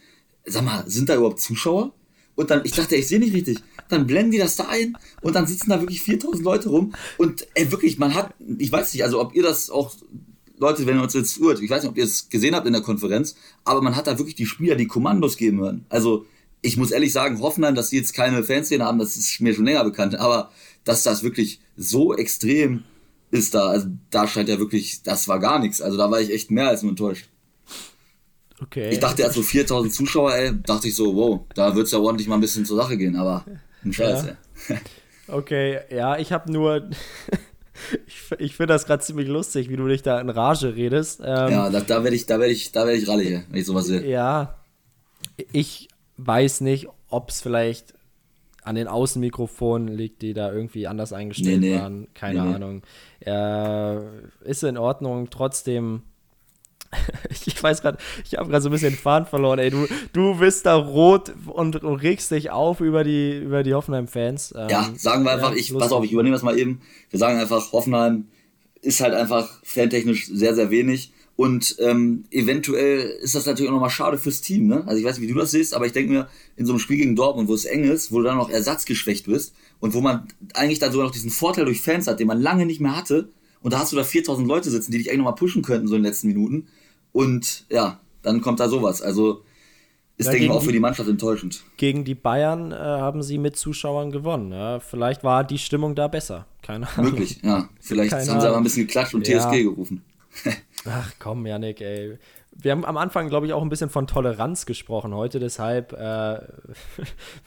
S2: sag mal, sind da überhaupt Zuschauer? Und dann, ich dachte, ich sehe nicht richtig. Dann blenden die das da ein und dann sitzen da wirklich 4000 Leute rum. Und ey, wirklich, man hat, ich weiß nicht, also ob ihr das auch, Leute, wenn ihr uns jetzt hört, ich weiß nicht, ob ihr es gesehen habt in der Konferenz, aber man hat da wirklich die Spieler, die Kommandos geben hören. Also, ich muss ehrlich sagen, Hoffenheim, dass sie jetzt keine Fanszene haben, das ist mir schon länger bekannt, aber dass das wirklich so extrem ist da, also da scheint ja wirklich, das war gar nichts. Also da war ich echt mehr als nur enttäuscht. Okay. Ich dachte, er hat so 4000 Zuschauer, ey, dachte ich so, wow, da wird es ja ordentlich mal ein bisschen zur Sache gehen, aber ein Scheiß, ja. ey.
S1: Okay, ja, ich habe nur. ich ich finde das gerade ziemlich lustig, wie du dich da in Rage redest.
S2: Ähm, ja, da, da werde ich, da werde ich, da werde ich rallig, wenn ich sowas sehe.
S1: Ja, ich weiß nicht, ob es vielleicht an den Außenmikrofonen liegt, die da irgendwie anders eingestellt nee, nee. waren. Keine nee, Ahnung. Äh, ist in Ordnung. Trotzdem ich weiß gerade, ich habe gerade so ein bisschen den Faden verloren, ey. Du, du bist da rot und, und regst dich auf über die, über die Hoffenheim-Fans.
S2: Ähm, ja, sagen wir einfach, ja, ich, pass auf, ich übernehme das mal eben. Wir sagen einfach, Hoffenheim ist halt einfach fantechnisch sehr, sehr wenig. Und ähm, eventuell ist das natürlich auch nochmal schade fürs Team. Ne? Also ich weiß nicht, wie du das siehst, aber ich denke mir, in so einem Spiel gegen Dortmund, wo es eng ist, wo du dann noch ersatzgeschwächt bist und wo man eigentlich dann sogar noch diesen Vorteil durch Fans hat, den man lange nicht mehr hatte. Und da hast du da 4000 Leute sitzen, die dich eigentlich nochmal pushen könnten, so in den letzten Minuten. Und ja, dann kommt da sowas. Also ist, ja, denke ich, auch für die Mannschaft enttäuschend.
S1: Gegen die Bayern äh, haben sie mit Zuschauern gewonnen. Ja. Vielleicht war die Stimmung da besser. Keine Ahnung.
S2: Möglich, ja. Vielleicht Keine haben sie aber ein bisschen geklatscht und ja. TSG gerufen.
S1: Ach komm, Janik, ey. Wir haben am Anfang, glaube ich, auch ein bisschen von Toleranz gesprochen heute, deshalb äh,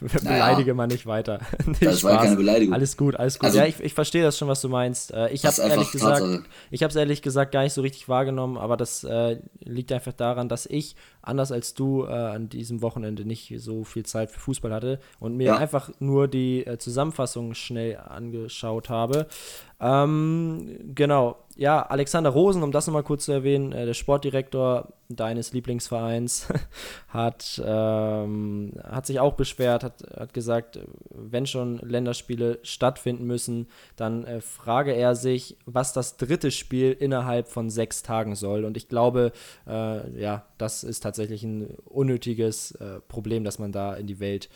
S1: beleidige naja. man nicht weiter.
S2: nicht das war keine Beleidigung.
S1: Alles gut, alles gut. Also, ja, ich, ich verstehe das schon, was du meinst. Äh, ich habe ehrlich gesagt, ich habe es ehrlich gesagt gar nicht so richtig wahrgenommen, aber das äh, liegt einfach daran, dass ich anders als du äh, an diesem Wochenende nicht so viel Zeit für Fußball hatte und mir ja. einfach nur die äh, Zusammenfassung schnell angeschaut habe. Ähm, genau, ja, Alexander Rosen, um das nochmal kurz zu erwähnen, äh, der Sportdirektor deines Lieblingsvereins, hat, ähm, hat sich auch beschwert, hat, hat gesagt, wenn schon Länderspiele stattfinden müssen, dann äh, frage er sich, was das dritte Spiel innerhalb von sechs Tagen soll. Und ich glaube, äh, ja, das ist tatsächlich ein unnötiges äh, Problem, das man da in die Welt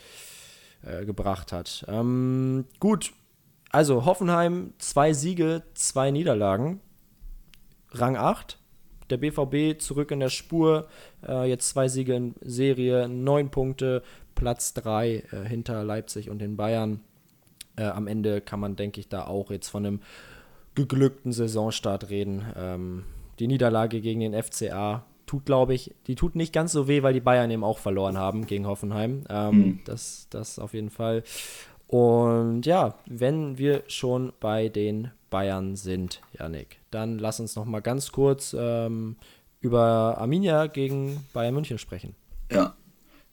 S1: äh, gebracht hat. Ähm, gut, also Hoffenheim, zwei Siege, zwei Niederlagen. Rang 8. Der BVB zurück in der Spur. Äh, jetzt zwei Siege in Serie, neun Punkte, Platz 3 äh, hinter Leipzig und den Bayern. Äh, am Ende kann man, denke ich, da auch jetzt von einem geglückten Saisonstart reden. Ähm, die Niederlage gegen den FCA tut, glaube ich, die tut nicht ganz so weh, weil die Bayern eben auch verloren haben gegen Hoffenheim. Ähm, mhm. das, das auf jeden Fall. Und ja, wenn wir schon bei den Bayern sind, Janik, dann lass uns noch mal ganz kurz ähm, über Arminia gegen Bayern München sprechen.
S2: Ja,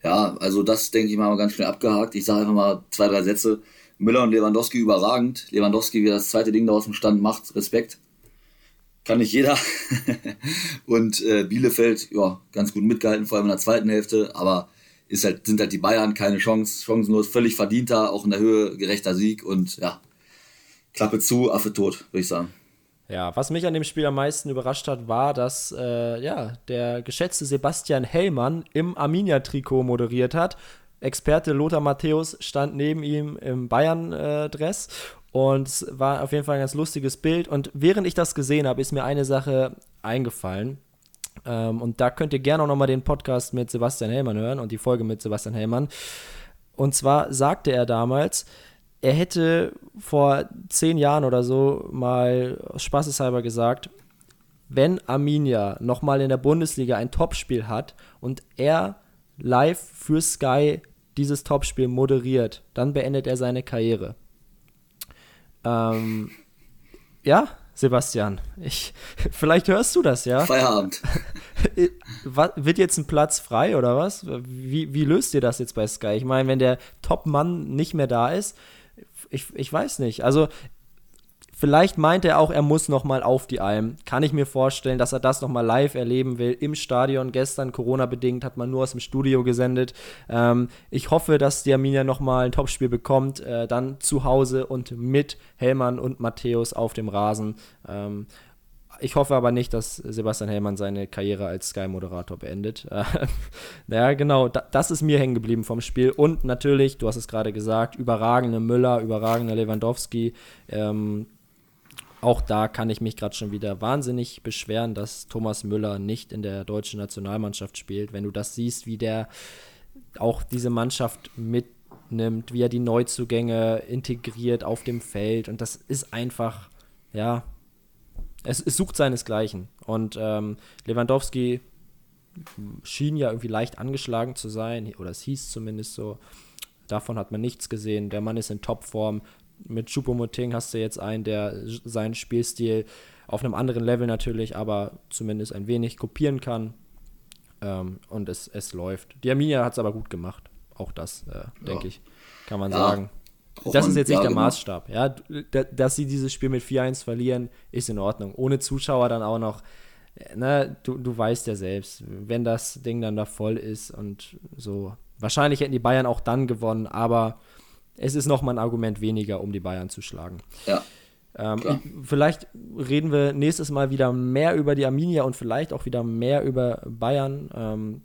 S2: ja, also das denke ich mal ganz schnell abgehakt. Ich sage einfach mal zwei, drei Sätze. Müller und Lewandowski überragend. Lewandowski, wie das zweite Ding da aus dem Stand macht, Respekt. Kann nicht jeder. und äh, Bielefeld, ja, ganz gut mitgehalten, vor allem in der zweiten Hälfte, aber ist halt, sind halt die Bayern keine Chance, chancenlos, völlig verdienter, auch in der Höhe gerechter Sieg und ja, Klappe zu, Affe tot, würde ich sagen.
S1: Ja, was mich an dem Spiel am meisten überrascht hat, war, dass äh, ja, der geschätzte Sebastian Hellmann im Arminia-Trikot moderiert hat. Experte Lothar Matthäus stand neben ihm im Bayern-Dress und es war auf jeden Fall ein ganz lustiges Bild. Und während ich das gesehen habe, ist mir eine Sache eingefallen. Ähm, und da könnt ihr gerne auch nochmal den Podcast mit Sebastian Hellmann hören und die Folge mit Sebastian Hellmann. Und zwar sagte er damals, er hätte vor zehn Jahren oder so mal spaßeshalber gesagt, wenn Arminia nochmal in der Bundesliga ein Topspiel hat und er live für Sky dieses Topspiel moderiert, dann beendet er seine Karriere. Ähm, ja, Sebastian, ich, vielleicht hörst du das, ja?
S2: Feierabend.
S1: Wird jetzt ein Platz frei oder was? Wie, wie löst ihr das jetzt bei Sky? Ich meine, wenn der Top-Mann nicht mehr da ist, ich, ich weiß nicht. Also Vielleicht meint er auch, er muss nochmal auf die Alm. Kann ich mir vorstellen, dass er das nochmal live erleben will im Stadion. Gestern, Corona-bedingt, hat man nur aus dem Studio gesendet. Ähm, ich hoffe, dass die Arminia nochmal ein Topspiel bekommt. Äh, dann zu Hause und mit Hellmann und Matthäus auf dem Rasen. Ähm, ich hoffe aber nicht, dass Sebastian Hellmann seine Karriere als Sky-Moderator beendet. Äh, naja, genau, da, das ist mir hängen geblieben vom Spiel. Und natürlich, du hast es gerade gesagt, überragende Müller, überragender Lewandowski. Ähm, auch da kann ich mich gerade schon wieder wahnsinnig beschweren, dass Thomas Müller nicht in der deutschen Nationalmannschaft spielt. Wenn du das siehst, wie der auch diese Mannschaft mitnimmt, wie er die Neuzugänge integriert auf dem Feld. Und das ist einfach, ja, es, es sucht seinesgleichen. Und ähm, Lewandowski schien ja irgendwie leicht angeschlagen zu sein, oder es hieß zumindest so. Davon hat man nichts gesehen. Der Mann ist in Topform mit Choupo-Moting hast du jetzt einen, der seinen Spielstil auf einem anderen Level natürlich, aber zumindest ein wenig kopieren kann. Ähm, und es, es läuft. Die Arminia hat es aber gut gemacht. Auch das, äh, denke ja. ich, kann man ja. sagen. Das ist jetzt nicht der genau. Maßstab. Ja, dass sie dieses Spiel mit 4-1 verlieren, ist in Ordnung. Ohne Zuschauer dann auch noch. Ne, du, du weißt ja selbst, wenn das Ding dann da voll ist und so. Wahrscheinlich hätten die Bayern auch dann gewonnen, aber es ist nochmal ein Argument weniger, um die Bayern zu schlagen.
S2: Ja.
S1: Ähm, vielleicht reden wir nächstes Mal wieder mehr über die Arminia und vielleicht auch wieder mehr über Bayern. Ähm,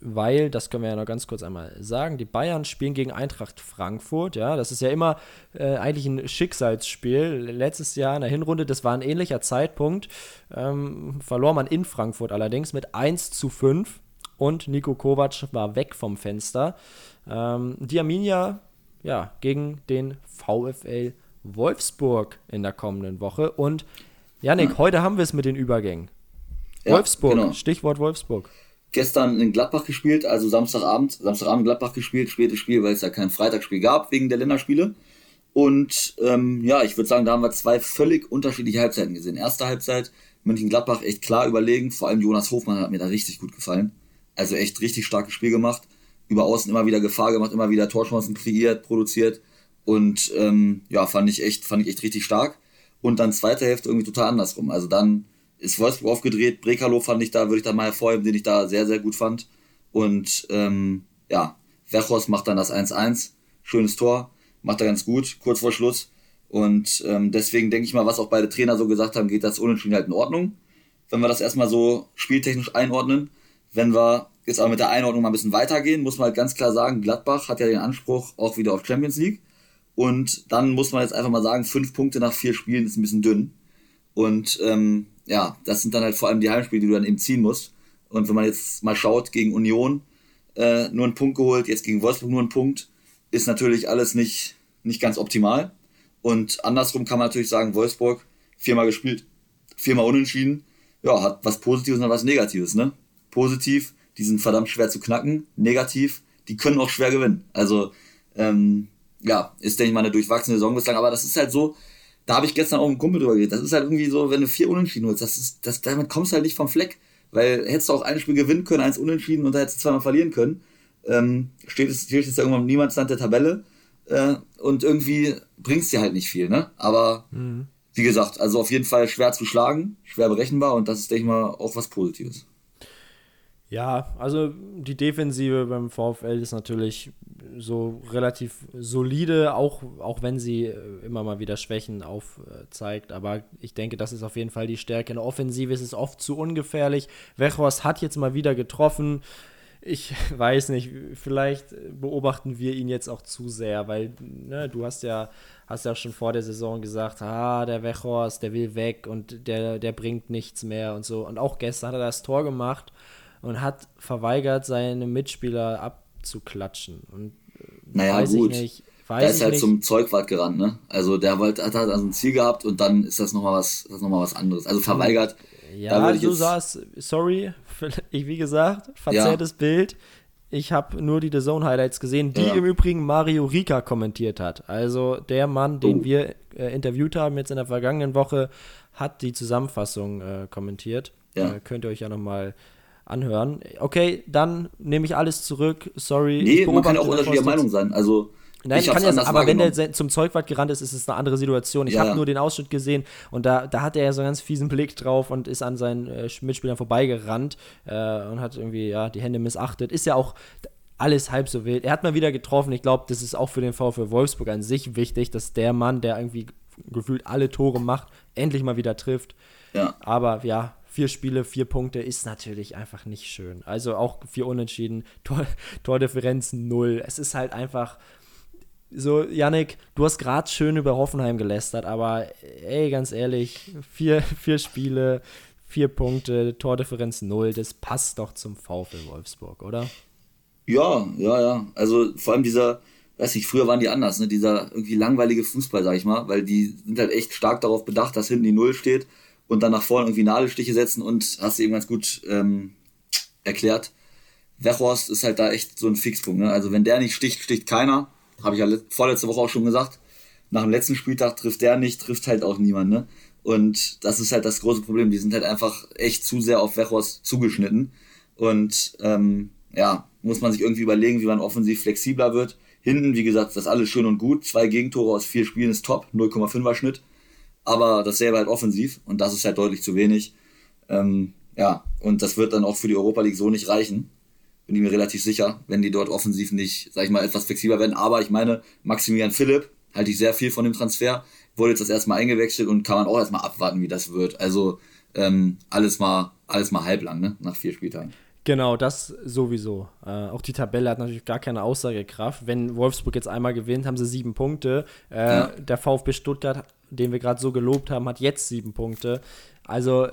S1: weil, das können wir ja noch ganz kurz einmal sagen, die Bayern spielen gegen Eintracht Frankfurt, ja, das ist ja immer äh, eigentlich ein Schicksalsspiel. Letztes Jahr in der Hinrunde, das war ein ähnlicher Zeitpunkt, ähm, verlor man in Frankfurt allerdings mit 1 zu 5 und Nico Kovac war weg vom Fenster. Ähm, die Arminia, ja, gegen den VfL Wolfsburg in der kommenden Woche und Janik, ja. heute haben wir es mit den Übergängen. Ja, Wolfsburg, genau. Stichwort Wolfsburg
S2: gestern in Gladbach gespielt, also Samstagabend, Samstagabend Gladbach gespielt, spätes Spiel, weil es ja kein Freitagsspiel gab wegen der Länderspiele. Und ähm, ja, ich würde sagen, da haben wir zwei völlig unterschiedliche Halbzeiten gesehen. Erste Halbzeit, München-Gladbach echt klar überlegen, vor allem Jonas Hofmann hat mir da richtig gut gefallen. Also echt richtig starkes Spiel gemacht. Über außen immer wieder Gefahr gemacht, immer wieder Torchancen kreiert, produziert. Und ähm, ja, fand ich echt, fand ich echt richtig stark. Und dann zweite Hälfte irgendwie total andersrum. Also dann ist Wolfsburg aufgedreht. Brekalo fand ich da, würde ich da mal hervorheben, den ich da sehr, sehr gut fand. Und ähm, ja, Wechos macht dann das 1-1. Schönes Tor, macht er ganz gut, kurz vor Schluss. Und ähm, deswegen denke ich mal, was auch beide Trainer so gesagt haben, geht das Unentschieden halt in Ordnung. Wenn wir das erstmal so spieltechnisch einordnen. Wenn wir jetzt aber mit der Einordnung mal ein bisschen weitergehen, muss man halt ganz klar sagen, Gladbach hat ja den Anspruch auch wieder auf Champions League. Und dann muss man jetzt einfach mal sagen, fünf Punkte nach vier Spielen ist ein bisschen dünn. Und ähm, ja, das sind dann halt vor allem die Heimspiele, die du dann eben ziehen musst. Und wenn man jetzt mal schaut, gegen Union äh, nur einen Punkt geholt, jetzt gegen Wolfsburg nur einen Punkt, ist natürlich alles nicht, nicht ganz optimal. Und andersrum kann man natürlich sagen, Wolfsburg viermal gespielt, viermal unentschieden, ja, hat was Positives und was Negatives, ne? Positiv, die sind verdammt schwer zu knacken. Negativ, die können auch schwer gewinnen. Also, ähm, ja, ist, denke ich mal, eine durchwachsene Saison bislang, aber das ist halt so, da habe ich gestern auch mit einem Kumpel drüber geredet. Das ist halt irgendwie so, wenn du vier Unentschieden holst, das ist, das, damit kommst du halt nicht vom Fleck. Weil hättest du auch ein Spiel gewinnen können, eins unentschieden und da hättest du zweimal verlieren können. Ähm, steht es, steht ja irgendwann Niemandsland der Tabelle. Äh, und irgendwie bringst dir halt nicht viel, ne? Aber mhm. wie gesagt, also auf jeden Fall schwer zu schlagen, schwer berechenbar und das ist, denke ich mal, auch was Positives.
S1: Ja, also die Defensive beim VfL ist natürlich so relativ solide, auch, auch wenn sie äh, immer mal wieder Schwächen aufzeigt. Aber ich denke, das ist auf jeden Fall die Stärke. In der Offensive ist es oft zu ungefährlich. Wechhorst hat jetzt mal wieder getroffen. Ich weiß nicht, vielleicht beobachten wir ihn jetzt auch zu sehr, weil ne, du hast ja, hast ja schon vor der Saison gesagt, ah, der Wechhorst, der will weg und der, der bringt nichts mehr und so. Und auch gestern hat er das Tor gemacht und hat verweigert, seine Mitspieler abzuklatschen. Und
S2: äh, naja, weiß gut. Ich nicht, weiß der ist halt nicht. zum Zeugwart gerannt, ne? Also der wollte, hat halt also ein Ziel gehabt und dann ist das nochmal was, das noch mal was anderes. Also verweigert.
S1: Ja, du sagst, sorry, ich, wie gesagt, verzerrtes ja. Bild. Ich habe nur die The Zone Highlights gesehen, die ja. im Übrigen Mario Rika kommentiert hat. Also der Mann, den oh. wir äh, interviewt haben jetzt in der vergangenen Woche, hat die Zusammenfassung äh, kommentiert. Ja. Äh, könnt ihr euch ja nochmal anhören. Okay, dann nehme ich alles zurück. Sorry.
S2: Nee, man kann auch unterschiedlicher Meinung sein. Also.
S1: Nein, ich kann jetzt, aber wenn der zum Zeugwart gerannt ist, ist es eine andere Situation. Ich ja, habe ja. nur den Ausschnitt gesehen und da, da hat er ja so einen ganz fiesen Blick drauf und ist an seinen äh, Mitspielern vorbeigerannt äh, und hat irgendwie ja die Hände missachtet. Ist ja auch alles halb so wild. Er hat mal wieder getroffen. Ich glaube, das ist auch für den VfL Wolfsburg an sich wichtig, dass der Mann, der irgendwie gefühlt alle Tore macht, endlich mal wieder trifft. Ja. Aber ja, vier Spiele, vier Punkte ist natürlich einfach nicht schön. Also auch vier Unentschieden, Tor, Tordifferenz null. Es ist halt einfach so, Yannick, du hast gerade schön über Hoffenheim gelästert, aber ey, ganz ehrlich, vier, vier Spiele, vier Punkte, Tordifferenz null, das passt doch zum VfL Wolfsburg, oder?
S2: Ja, ja, ja. Also vor allem dieser, weiß nicht, früher waren die anders, ne? Dieser irgendwie langweilige Fußball, sag ich mal, weil die sind halt echt stark darauf bedacht, dass hinten die Null steht und dann nach vorne irgendwie Nadelstiche setzen und hast du eben ganz gut ähm, erklärt. Wechhorst ist halt da echt so ein Fixpunkt. Ne? Also wenn der nicht sticht, sticht keiner. Habe ich ja vorletzte Woche auch schon gesagt. Nach dem letzten Spieltag trifft der nicht, trifft halt auch niemand. Ne? Und das ist halt das große Problem. Die sind halt einfach echt zu sehr auf Wechhorst zugeschnitten. Und ähm, ja, muss man sich irgendwie überlegen, wie man offensiv flexibler wird. Hinten, wie gesagt, das alles schön und gut. Zwei Gegentore aus vier Spielen ist top, 0,5er Schnitt aber dasselbe halt offensiv und das ist halt deutlich zu wenig. Ähm, ja, und das wird dann auch für die Europa League so nicht reichen. Bin ich mir relativ sicher, wenn die dort offensiv nicht, sag ich mal, etwas flexibler werden. Aber ich meine, Maximilian Philipp halte ich sehr viel von dem Transfer. Wurde jetzt das erstmal eingewechselt und kann man auch erstmal abwarten, wie das wird. Also ähm, alles mal, alles mal halblang, ne? Nach vier Spieltagen.
S1: Genau, das sowieso. Äh, auch die Tabelle hat natürlich gar keine Aussagekraft. Wenn Wolfsburg jetzt einmal gewinnt, haben sie sieben Punkte. Äh, ja. Der VfB Stuttgart, den wir gerade so gelobt haben, hat jetzt sieben Punkte. Also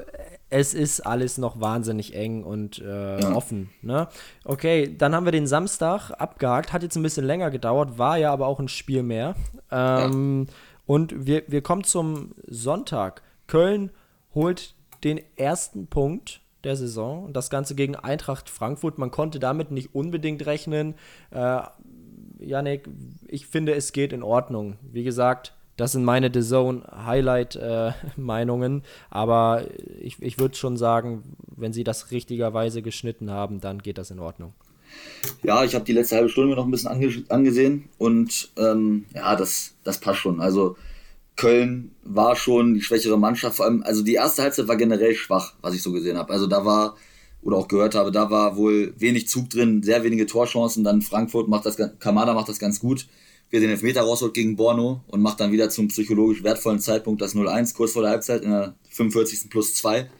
S1: es ist alles noch wahnsinnig eng und äh, ja. offen. Ne? Okay, dann haben wir den Samstag abgehakt. Hat jetzt ein bisschen länger gedauert, war ja aber auch ein Spiel mehr. Ähm, ja. Und wir, wir kommen zum Sonntag. Köln holt den ersten Punkt der Saison. Und das Ganze gegen Eintracht Frankfurt. Man konnte damit nicht unbedingt rechnen. Äh, Janik, ich finde, es geht in Ordnung. Wie gesagt, das sind meine The Zone Highlight-Meinungen. Äh, aber ich, ich würde schon sagen, wenn sie das richtigerweise geschnitten haben, dann geht das in Ordnung.
S2: Ja, ich habe die letzte halbe Stunde mir noch ein bisschen ange angesehen und ähm, ja, das, das passt schon. Also Köln war schon die schwächere Mannschaft. Vor allem, also die erste Halbzeit war generell schwach, was ich so gesehen habe. Also da war, oder auch gehört habe, da war wohl wenig Zug drin, sehr wenige Torchancen. Dann Frankfurt macht das, Kamada macht das ganz gut, wie er den Elfmeter rausholt gegen Borno und macht dann wieder zum psychologisch wertvollen Zeitpunkt das 0-1, kurz vor der Halbzeit, in der 45. plus 2.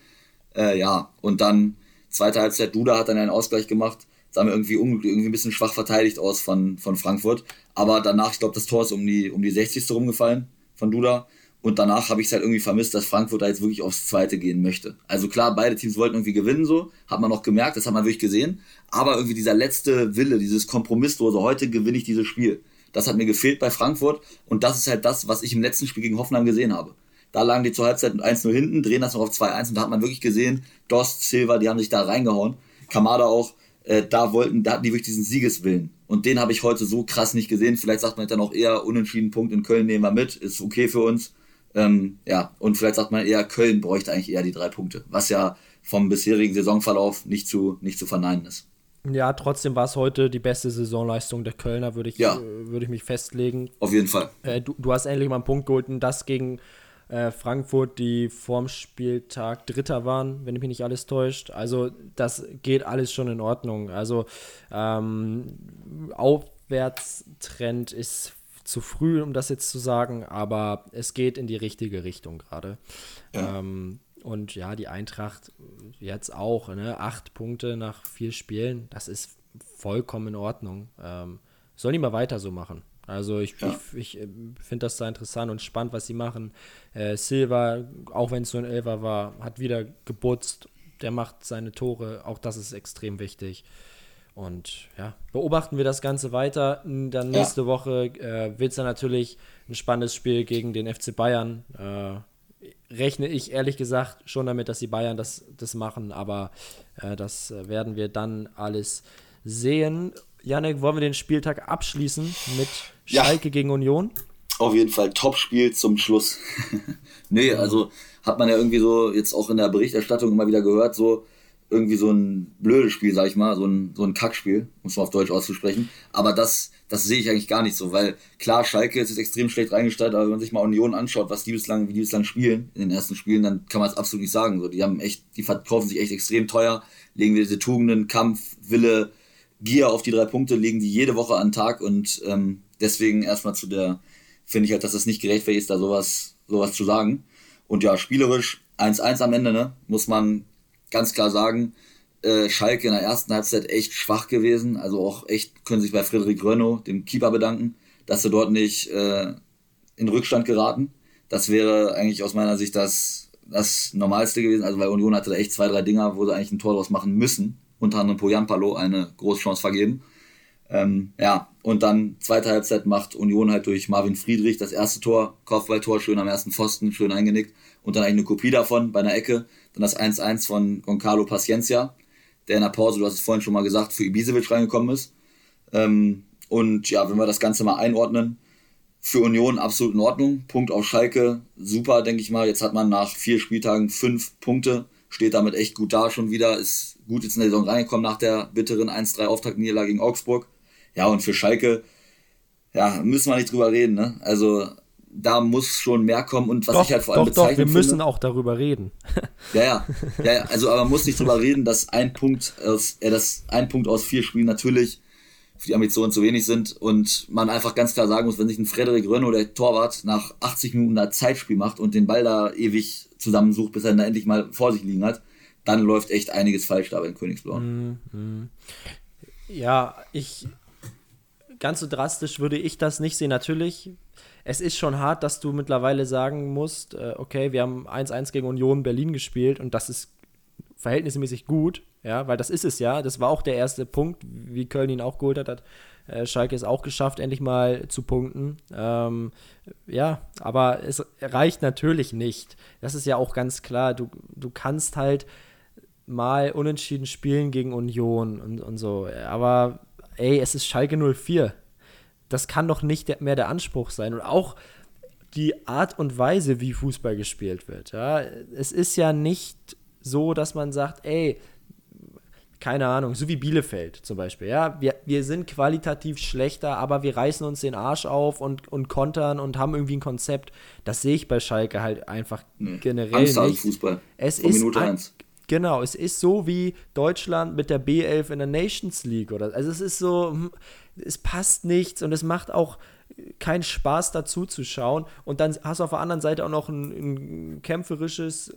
S2: Äh, ja, und dann zweite Halbzeit, Duda hat dann einen Ausgleich gemacht. Sah mir irgendwie, irgendwie ein bisschen schwach verteidigt aus von, von Frankfurt. Aber danach, ich glaube, das Tor ist um die, um die 60. rumgefallen von Duda. Und danach habe ich es halt irgendwie vermisst, dass Frankfurt da jetzt wirklich aufs Zweite gehen möchte. Also klar, beide Teams wollten irgendwie gewinnen, so. Hat man auch gemerkt, das hat man wirklich gesehen. Aber irgendwie dieser letzte Wille, dieses Kompromisslose, heute gewinne ich dieses Spiel. Das hat mir gefehlt bei Frankfurt. Und das ist halt das, was ich im letzten Spiel gegen Hoffenheim gesehen habe. Da lagen die zur Halbzeit 1-0 hinten, drehen das noch auf 2-1 und da hat man wirklich gesehen, Dost, Silva, die haben sich da reingehauen. Kamada auch, äh, da wollten, da hatten die wirklich diesen Siegeswillen. Und den habe ich heute so krass nicht gesehen. Vielleicht sagt man dann auch eher unentschieden Punkt in Köln nehmen wir mit, ist okay für uns. Ähm, ja, und vielleicht sagt man eher, Köln bräuchte eigentlich eher die drei Punkte, was ja vom bisherigen Saisonverlauf nicht zu, nicht zu verneinen ist.
S1: Ja, trotzdem war es heute die beste Saisonleistung der Kölner, würde ich, ja. äh, würd ich mich festlegen.
S2: Auf jeden Fall.
S1: Äh, du, du hast endlich mal einen Punkt geholt und das gegen äh, Frankfurt, die vorm Spieltag Dritter waren, wenn mich nicht alles täuscht. Also das geht alles schon in Ordnung. Also ähm, Aufwärtstrend ist zu früh, um das jetzt zu sagen, aber es geht in die richtige Richtung gerade. Ja. Ähm, und ja, die Eintracht jetzt auch, ne? acht Punkte nach vier Spielen, das ist vollkommen in Ordnung. Ähm, sollen die mal weiter so machen. Also ich, ja. ich, ich äh, finde das da interessant und spannend, was sie machen. Äh, Silva, auch wenn es so ein Elfer war, hat wieder geputzt. Der macht seine Tore. Auch das ist extrem wichtig. Und ja, beobachten wir das Ganze weiter. Dann nächste ja. Woche äh, wird es dann natürlich ein spannendes Spiel gegen den FC Bayern. Äh, rechne ich ehrlich gesagt schon damit, dass die Bayern das, das machen, aber äh, das werden wir dann alles sehen. Janek, wollen wir den Spieltag abschließen mit Schalke ja. gegen Union?
S2: Auf jeden Fall Top-Spiel zum Schluss. nee, also hat man ja irgendwie so jetzt auch in der Berichterstattung immer wieder gehört, so irgendwie so ein blödes Spiel, sag ich mal, so ein, so ein Kackspiel, muss man auf Deutsch auszusprechen. Aber das, das sehe ich eigentlich gar nicht so, weil klar, Schalke ist jetzt extrem schlecht reingestellt, aber wenn man sich mal Union anschaut, was die bislang, wie die bislang spielen in den ersten Spielen, dann kann man es absolut nicht sagen. So, die haben echt, die verkaufen sich echt extrem teuer, legen wir diese Tugenden, Kampf, Wille, Gier auf die drei Punkte, legen die jede Woche an den Tag und ähm, deswegen erstmal zu der, finde ich halt, dass es nicht gerechtfertigt ist, da sowas, sowas zu sagen. Und ja, spielerisch 1-1 am Ende, ne, muss man ganz klar sagen, äh, Schalke in der ersten Halbzeit echt schwach gewesen. Also auch echt, können sich bei Friedrich Renault, dem Keeper, bedanken, dass sie dort nicht äh, in Rückstand geraten. Das wäre eigentlich aus meiner Sicht das, das Normalste gewesen. Also weil Union hatte da echt zwei, drei Dinger, wo sie eigentlich ein Tor draus machen müssen unter anderem Poyampalo eine große Chance vergeben. Ähm, ja, und dann zweite Halbzeit macht Union halt durch Marvin Friedrich das erste Tor, Kopfballtor, schön am ersten Pfosten, schön eingenickt und dann eigentlich eine Kopie davon bei einer Ecke. Dann das 1-1 von Goncalo Paciencia, der in der Pause, du hast es vorhin schon mal gesagt, für Ibisevic reingekommen ist. Ähm, und ja, wenn wir das Ganze mal einordnen, für Union absolut in Ordnung. Punkt auf Schalke, super, denke ich mal. Jetzt hat man nach vier Spieltagen fünf Punkte, steht damit echt gut da schon wieder, ist gut jetzt in der Saison reingekommen nach der bitteren 1-3 Auftaktniederlage gegen Augsburg. Ja, und für Schalke, ja, müssen wir nicht drüber reden, ne? Also, da muss schon mehr kommen und was
S1: doch,
S2: ich halt vor
S1: allem doch, doch, wir finde, müssen auch darüber reden.
S2: ja, ja, ja, ja, also aber man muss nicht drüber reden, dass ein Punkt aus, äh, dass ein Punkt aus vier Spielen natürlich für die Ambitionen zu wenig sind und man einfach ganz klar sagen muss, wenn sich ein Frederik Rönno, der Torwart, nach 80 Minuten da Zeitspiel macht und den Ball da ewig zusammensucht, bis er ihn da endlich mal vor sich liegen hat, dann läuft echt einiges falsch da bei Königsblauen.
S1: Mhm. Ja, ich ganz so drastisch würde ich das nicht sehen. Natürlich, es ist schon hart, dass du mittlerweile sagen musst, äh, okay, wir haben 1-1 gegen Union Berlin gespielt und das ist verhältnismäßig gut, ja, weil das ist es ja. Das war auch der erste Punkt, wie Köln ihn auch geholt hat, hat äh, Schalke es auch geschafft, endlich mal zu punkten. Ähm, ja, aber es reicht natürlich nicht. Das ist ja auch ganz klar. Du, du kannst halt mal unentschieden spielen gegen Union und, und so. Aber ey, es ist Schalke 04. Das kann doch nicht mehr der Anspruch sein. Und auch die Art und Weise, wie Fußball gespielt wird. Ja, es ist ja nicht so, dass man sagt, ey, keine Ahnung, so wie Bielefeld zum Beispiel, ja, wir, wir sind qualitativ schlechter, aber wir reißen uns den Arsch auf und, und kontern und haben irgendwie ein Konzept. Das sehe ich bei Schalke halt einfach generell nicht.
S2: Fußball.
S1: Es Von ist Minute ein, eins. Genau, es ist so wie Deutschland mit der B11 in der Nations League oder also es ist so, hm, es passt nichts und es macht auch keinen Spaß dazu zu schauen und dann hast du auf der anderen Seite auch noch ein, ein kämpferisches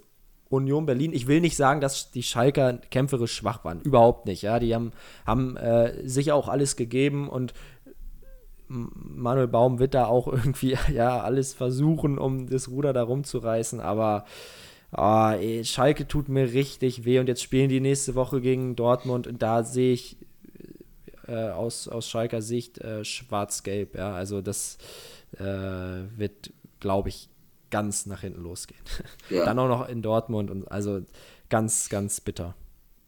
S1: Union Berlin. Ich will nicht sagen, dass die Schalker kämpferisch schwach waren. Überhaupt nicht. Ja, die haben, haben äh, sicher auch alles gegeben und Manuel Baum wird da auch irgendwie ja alles versuchen, um das Ruder da rumzureißen. Aber oh, ey, Schalke tut mir richtig weh und jetzt spielen die nächste Woche gegen Dortmund und da sehe ich äh, aus, aus Schalker Sicht äh, schwarz-gelb. Ja, also das äh, wird, glaube ich, ganz nach hinten losgehen. Ja. Dann auch noch in Dortmund und also ganz, ganz bitter.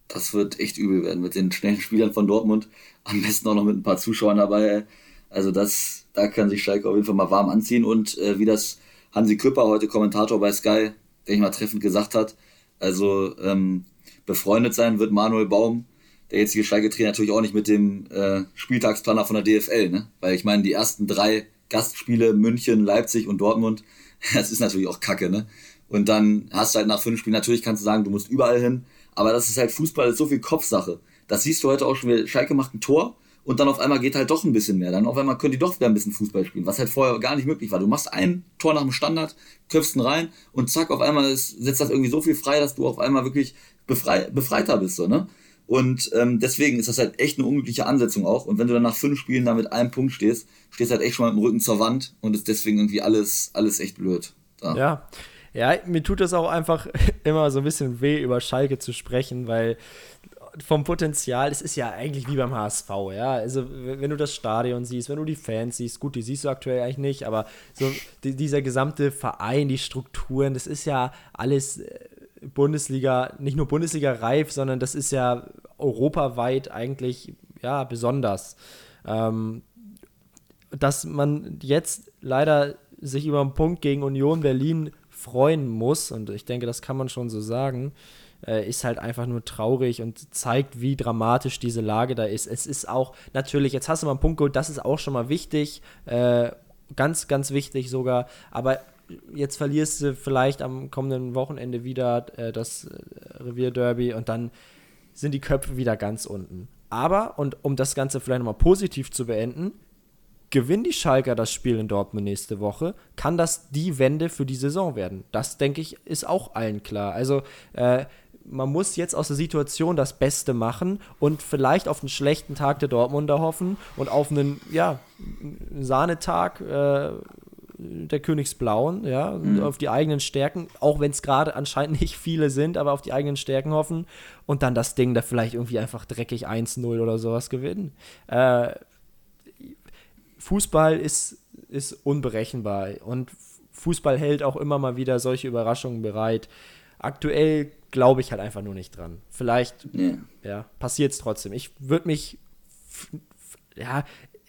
S2: Das wird echt übel werden mit den schnellen Spielern von Dortmund. Am besten auch noch mit ein paar Zuschauern dabei. Also das, da kann sich Schalke auf jeden Fall mal warm anziehen und äh, wie das Hansi Küpper, heute Kommentator bei Sky, der ich mal treffend gesagt hat, also ähm, befreundet sein wird Manuel Baum, der jetzige Schalke-Trainer, natürlich auch nicht mit dem äh, Spieltagsplaner von der DFL, ne? Weil ich meine, die ersten drei Gastspiele, München, Leipzig und Dortmund, Das ist natürlich auch kacke, ne? Und dann hast du halt nach fünf Spielen, natürlich kannst du sagen, du musst überall hin, aber das ist halt Fußball, das ist so viel Kopfsache. Das siehst du heute auch schon, Schalke macht ein Tor und dann auf einmal geht halt doch ein bisschen mehr. Dann auf einmal können die doch wieder ein bisschen Fußball spielen, was halt vorher gar nicht möglich war. Du machst ein Tor nach dem Standard, köpfst ihn rein und zack, auf einmal ist, setzt das irgendwie so viel frei, dass du auf einmal wirklich befrei, befreiter bist, so, ne? Und ähm, deswegen ist das halt echt eine unglückliche Ansetzung auch. Und wenn du dann nach fünf Spielen da mit einem Punkt stehst, stehst halt echt schon mal mit dem Rücken zur Wand und ist deswegen irgendwie alles, alles echt blöd.
S1: Da. Ja. Ja, mir tut es auch einfach immer so ein bisschen weh, über Schalke zu sprechen, weil vom Potenzial, es ist ja eigentlich wie beim HSV, ja. Also, wenn du das Stadion siehst, wenn du die Fans siehst, gut, die siehst du aktuell eigentlich nicht, aber so die, dieser gesamte Verein, die Strukturen, das ist ja alles äh, Bundesliga, nicht nur Bundesliga reif, sondern das ist ja europaweit eigentlich ja besonders. Ähm, dass man jetzt leider sich über einen Punkt gegen Union Berlin freuen muss, und ich denke, das kann man schon so sagen, äh, ist halt einfach nur traurig und zeigt, wie dramatisch diese Lage da ist. Es ist auch natürlich, jetzt hast du mal einen Punkt geholt, das ist auch schon mal wichtig, äh, ganz, ganz wichtig sogar, aber jetzt verlierst du vielleicht am kommenden Wochenende wieder äh, das äh, Revierderby und dann sind die Köpfe wieder ganz unten. Aber, und um das Ganze vielleicht nochmal positiv zu beenden, gewinnen die Schalker das Spiel in Dortmund nächste Woche, kann das die Wende für die Saison werden. Das, denke ich, ist auch allen klar. Also, äh, man muss jetzt aus der Situation das Beste machen und vielleicht auf einen schlechten Tag der Dortmunder hoffen und auf einen, ja, Sahnetag äh, der Königsblauen, ja, mhm. auf die eigenen Stärken, auch wenn es gerade anscheinend nicht viele sind, aber auf die eigenen Stärken hoffen und dann das Ding da vielleicht irgendwie einfach dreckig 1-0 oder sowas gewinnen. Äh, Fußball ist, ist unberechenbar und Fußball hält auch immer mal wieder solche Überraschungen bereit. Aktuell glaube ich halt einfach nur nicht dran. Vielleicht ja, ja passiert es trotzdem. Ich würde mich, ja,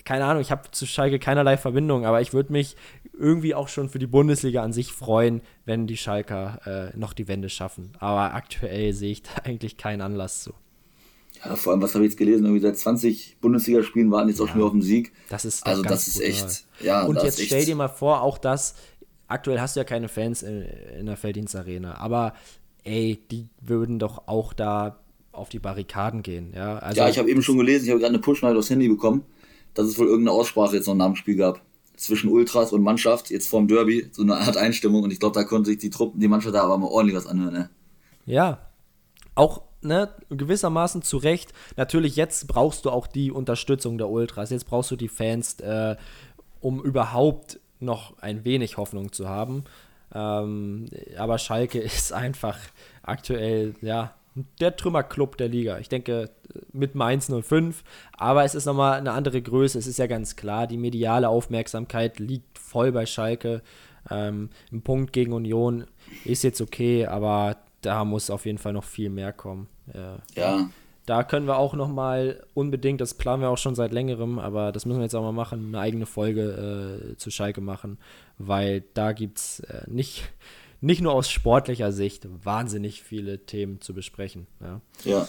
S1: keine Ahnung, ich habe zu Schalke keinerlei Verbindung, aber ich würde mich irgendwie auch schon für die Bundesliga an sich freuen, wenn die Schalker äh, noch die Wende schaffen. Aber aktuell sehe ich da eigentlich keinen Anlass zu.
S2: Ja, vor allem, was habe ich jetzt gelesen? Irgendwie seit 20 Bundesligaspielen waren jetzt auch schon wieder auf dem Sieg.
S1: Das ist
S2: also das ist echt. Ja,
S1: und jetzt stell dir mal vor, auch das. Aktuell hast du ja keine Fans in, in der Felddienstarena, aber ey, die würden doch auch da auf die Barrikaden gehen. Ja,
S2: also, ja ich habe eben schon gelesen, ich habe gerade eine Push-Nachricht aufs Handy bekommen. dass es wohl irgendeine Aussprache jetzt noch nach dem Spiel gab. Zwischen Ultras und Mannschaft, jetzt vorm Derby, so eine Art Einstimmung. Und ich glaube, da konnte sich die Truppen, die Mannschaft da aber mal ordentlich was anhören. Ne?
S1: Ja, auch ne, gewissermaßen zu Recht. Natürlich, jetzt brauchst du auch die Unterstützung der Ultras. Jetzt brauchst du die Fans, äh, um überhaupt noch ein wenig Hoffnung zu haben. Ähm, aber Schalke ist einfach aktuell, ja, der Trümmerclub der Liga. Ich denke mit Mainz 05, aber es ist nochmal eine andere Größe. Es ist ja ganz klar, die mediale Aufmerksamkeit liegt voll bei Schalke. Ähm, ein Punkt gegen Union ist jetzt okay, aber da muss auf jeden Fall noch viel mehr kommen.
S2: Äh, ja.
S1: Da können wir auch nochmal unbedingt, das planen wir auch schon seit längerem, aber das müssen wir jetzt auch mal machen, eine eigene Folge äh, zu Schalke machen, weil da gibt es äh, nicht nicht nur aus sportlicher Sicht wahnsinnig viele Themen zu besprechen. Ja,
S2: ja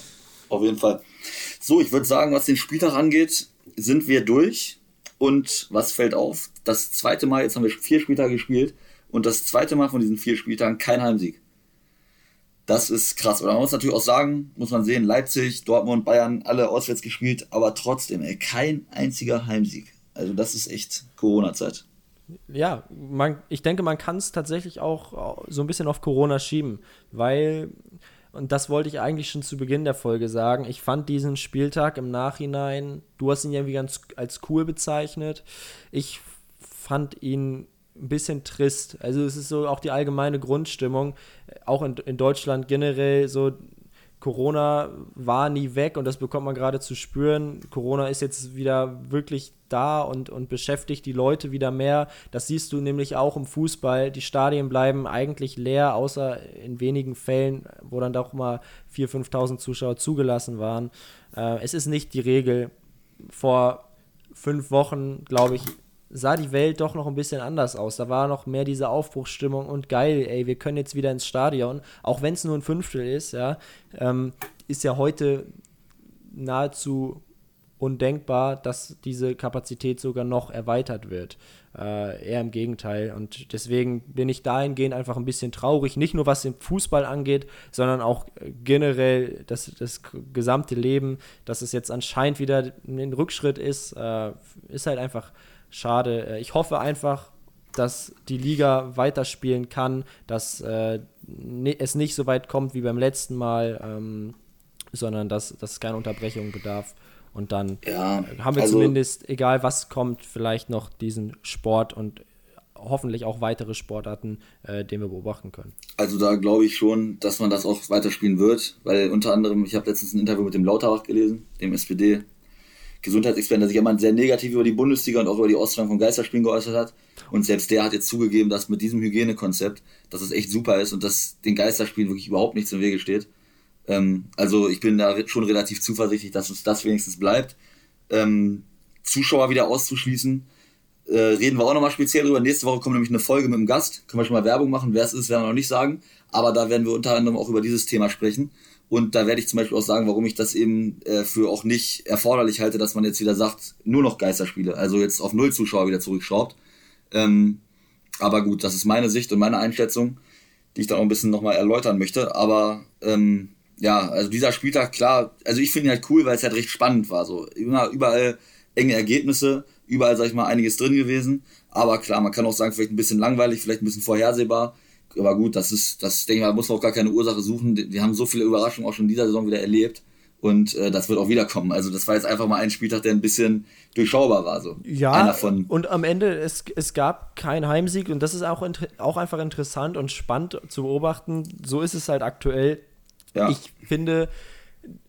S2: auf jeden Fall. So, ich würde sagen, was den Spieltag angeht, sind wir durch. Und was fällt auf? Das zweite Mal, jetzt haben wir vier Spieltage gespielt und das zweite Mal von diesen vier Spieltagen kein Heimsieg. Das ist krass. Und man muss natürlich auch sagen, muss man sehen, Leipzig, Dortmund, Bayern, alle auswärts gespielt, aber trotzdem, ey, kein einziger Heimsieg. Also das ist echt Corona-Zeit
S1: ja, man, ich denke, man kann es tatsächlich auch so ein bisschen auf Corona schieben, weil, und das wollte ich eigentlich schon zu Beginn der Folge sagen, ich fand diesen Spieltag im Nachhinein, du hast ihn irgendwie ganz als cool bezeichnet, ich fand ihn ein bisschen trist. Also es ist so auch die allgemeine Grundstimmung, auch in, in Deutschland generell so, Corona war nie weg und das bekommt man gerade zu spüren. Corona ist jetzt wieder wirklich da und, und beschäftigt die Leute wieder mehr. Das siehst du nämlich auch im Fußball. Die Stadien bleiben eigentlich leer, außer in wenigen Fällen, wo dann doch mal 4.000, 5.000 Zuschauer zugelassen waren. Äh, es ist nicht die Regel. Vor fünf Wochen, glaube ich, sah die Welt doch noch ein bisschen anders aus. Da war noch mehr diese Aufbruchsstimmung und geil, ey, wir können jetzt wieder ins Stadion, auch wenn es nur ein Fünftel ist, ja, ähm, ist ja heute nahezu undenkbar, dass diese Kapazität sogar noch erweitert wird. Äh, eher im Gegenteil. Und deswegen bin ich dahingehend einfach ein bisschen traurig, nicht nur was den Fußball angeht, sondern auch generell das, das gesamte Leben, dass es jetzt anscheinend wieder ein Rückschritt ist, äh, ist halt einfach schade. Äh, ich hoffe einfach, dass die Liga weiterspielen kann, dass äh, es nicht so weit kommt wie beim letzten Mal, ähm, sondern dass, dass es keine Unterbrechung bedarf. Und dann ja, haben wir also, zumindest, egal was kommt, vielleicht noch diesen Sport und hoffentlich auch weitere Sportarten, äh, den wir beobachten können.
S2: Also da glaube ich schon, dass man das auch weiterspielen wird, weil unter anderem, ich habe letztens ein Interview mit dem Lauterbach gelesen, dem SPD Gesundheitsexperten, der sich immer sehr negativ über die Bundesliga und auch über die Austragung von Geisterspielen geäußert hat. Und selbst der hat jetzt zugegeben, dass mit diesem Hygienekonzept, dass es echt super ist und dass den Geisterspielen wirklich überhaupt nichts im Wege steht. Ähm, also ich bin da schon relativ zuversichtlich, dass uns das wenigstens bleibt. Ähm, Zuschauer wieder auszuschließen, äh, reden wir auch nochmal speziell drüber. Nächste Woche kommt nämlich eine Folge mit einem Gast. Können wir schon mal Werbung machen. Wer es ist, werden wir noch nicht sagen. Aber da werden wir unter anderem auch über dieses Thema sprechen. Und da werde ich zum Beispiel auch sagen, warum ich das eben äh, für auch nicht erforderlich halte, dass man jetzt wieder sagt, nur noch Geisterspiele, also jetzt auf null Zuschauer wieder zurückschraubt. Ähm, aber gut, das ist meine Sicht und meine Einschätzung, die ich dann auch ein bisschen nochmal erläutern möchte. Aber ähm, ja, also dieser Spieltag, klar, also ich finde ihn halt cool, weil es halt recht spannend war. So immer überall enge Ergebnisse, überall, sag ich mal, einiges drin gewesen. Aber klar, man kann auch sagen, vielleicht ein bisschen langweilig, vielleicht ein bisschen vorhersehbar aber gut, das ist, das denke ich mal, muss man auch gar keine Ursache suchen. Wir haben so viele Überraschungen auch schon in dieser Saison wieder erlebt. Und äh, das wird auch wiederkommen. Also das war jetzt einfach mal ein Spieltag, der ein bisschen durchschaubar war. So.
S1: Ja, und am Ende, es, es gab keinen Heimsieg und das ist auch, auch einfach interessant und spannend zu beobachten. So ist es halt aktuell. Ja. Ich finde,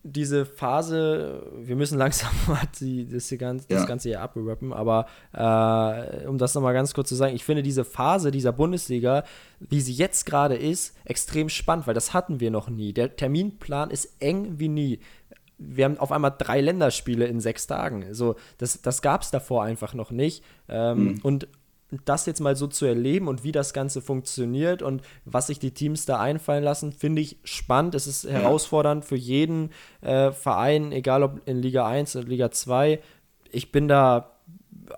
S1: diese Phase, wir müssen langsam mal die, das, hier ganz, ja. das Ganze hier abrappen, aber äh, um das nochmal ganz kurz zu sagen, ich finde diese Phase dieser Bundesliga, wie sie jetzt gerade ist, extrem spannend, weil das hatten wir noch nie. Der Terminplan ist eng wie nie. Wir haben auf einmal drei Länderspiele in sechs Tagen. Also das, das gab es davor einfach noch nicht. Ähm, mhm. Und das jetzt mal so zu erleben und wie das Ganze funktioniert und was sich die Teams da einfallen lassen, finde ich spannend. Es ist herausfordernd für jeden äh, Verein, egal ob in Liga 1 oder Liga 2. Ich bin da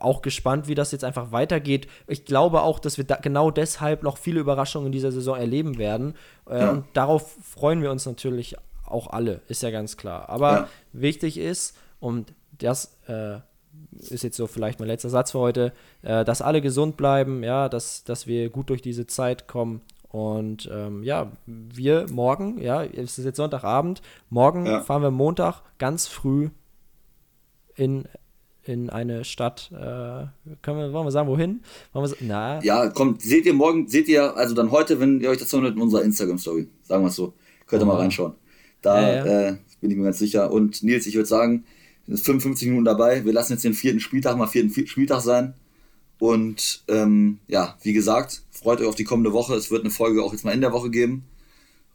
S1: auch gespannt, wie das jetzt einfach weitergeht. Ich glaube auch, dass wir da genau deshalb noch viele Überraschungen in dieser Saison erleben werden. Äh, ja. Und darauf freuen wir uns natürlich auch alle, ist ja ganz klar. Aber ja. wichtig ist, und das äh, ist jetzt so vielleicht mein letzter Satz für heute, äh, dass alle gesund bleiben, ja, dass, dass wir gut durch diese Zeit kommen. Und ähm, ja, wir morgen, ja, es ist jetzt Sonntagabend, morgen ja. fahren wir Montag ganz früh in, in eine Stadt. Äh, können wir, wollen wir sagen, wohin? Wollen wir,
S2: na. Ja, kommt, seht ihr morgen, seht ihr, also dann heute, wenn ihr euch das hört, in unserer Instagram-Story, sagen wir es so. Könnt ihr oh. mal reinschauen. Da ja, ja. Äh, bin ich mir ganz sicher. Und Nils, ich würde sagen, 55 Minuten dabei. Wir lassen jetzt den vierten Spieltag mal vierten Spieltag sein. Und ähm, ja, wie gesagt, freut euch auf die kommende Woche. Es wird eine Folge auch jetzt mal in der Woche geben.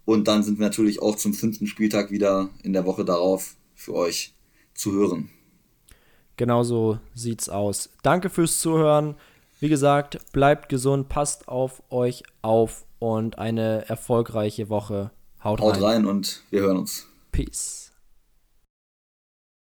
S2: Und dann sind wir natürlich auch zum fünften Spieltag wieder in der Woche darauf für euch zu hören.
S1: Genau so sieht's aus. Danke fürs Zuhören. Wie gesagt, bleibt gesund, passt auf euch auf und eine erfolgreiche Woche.
S2: Haut, Haut rein. rein und wir hören uns.
S1: Peace.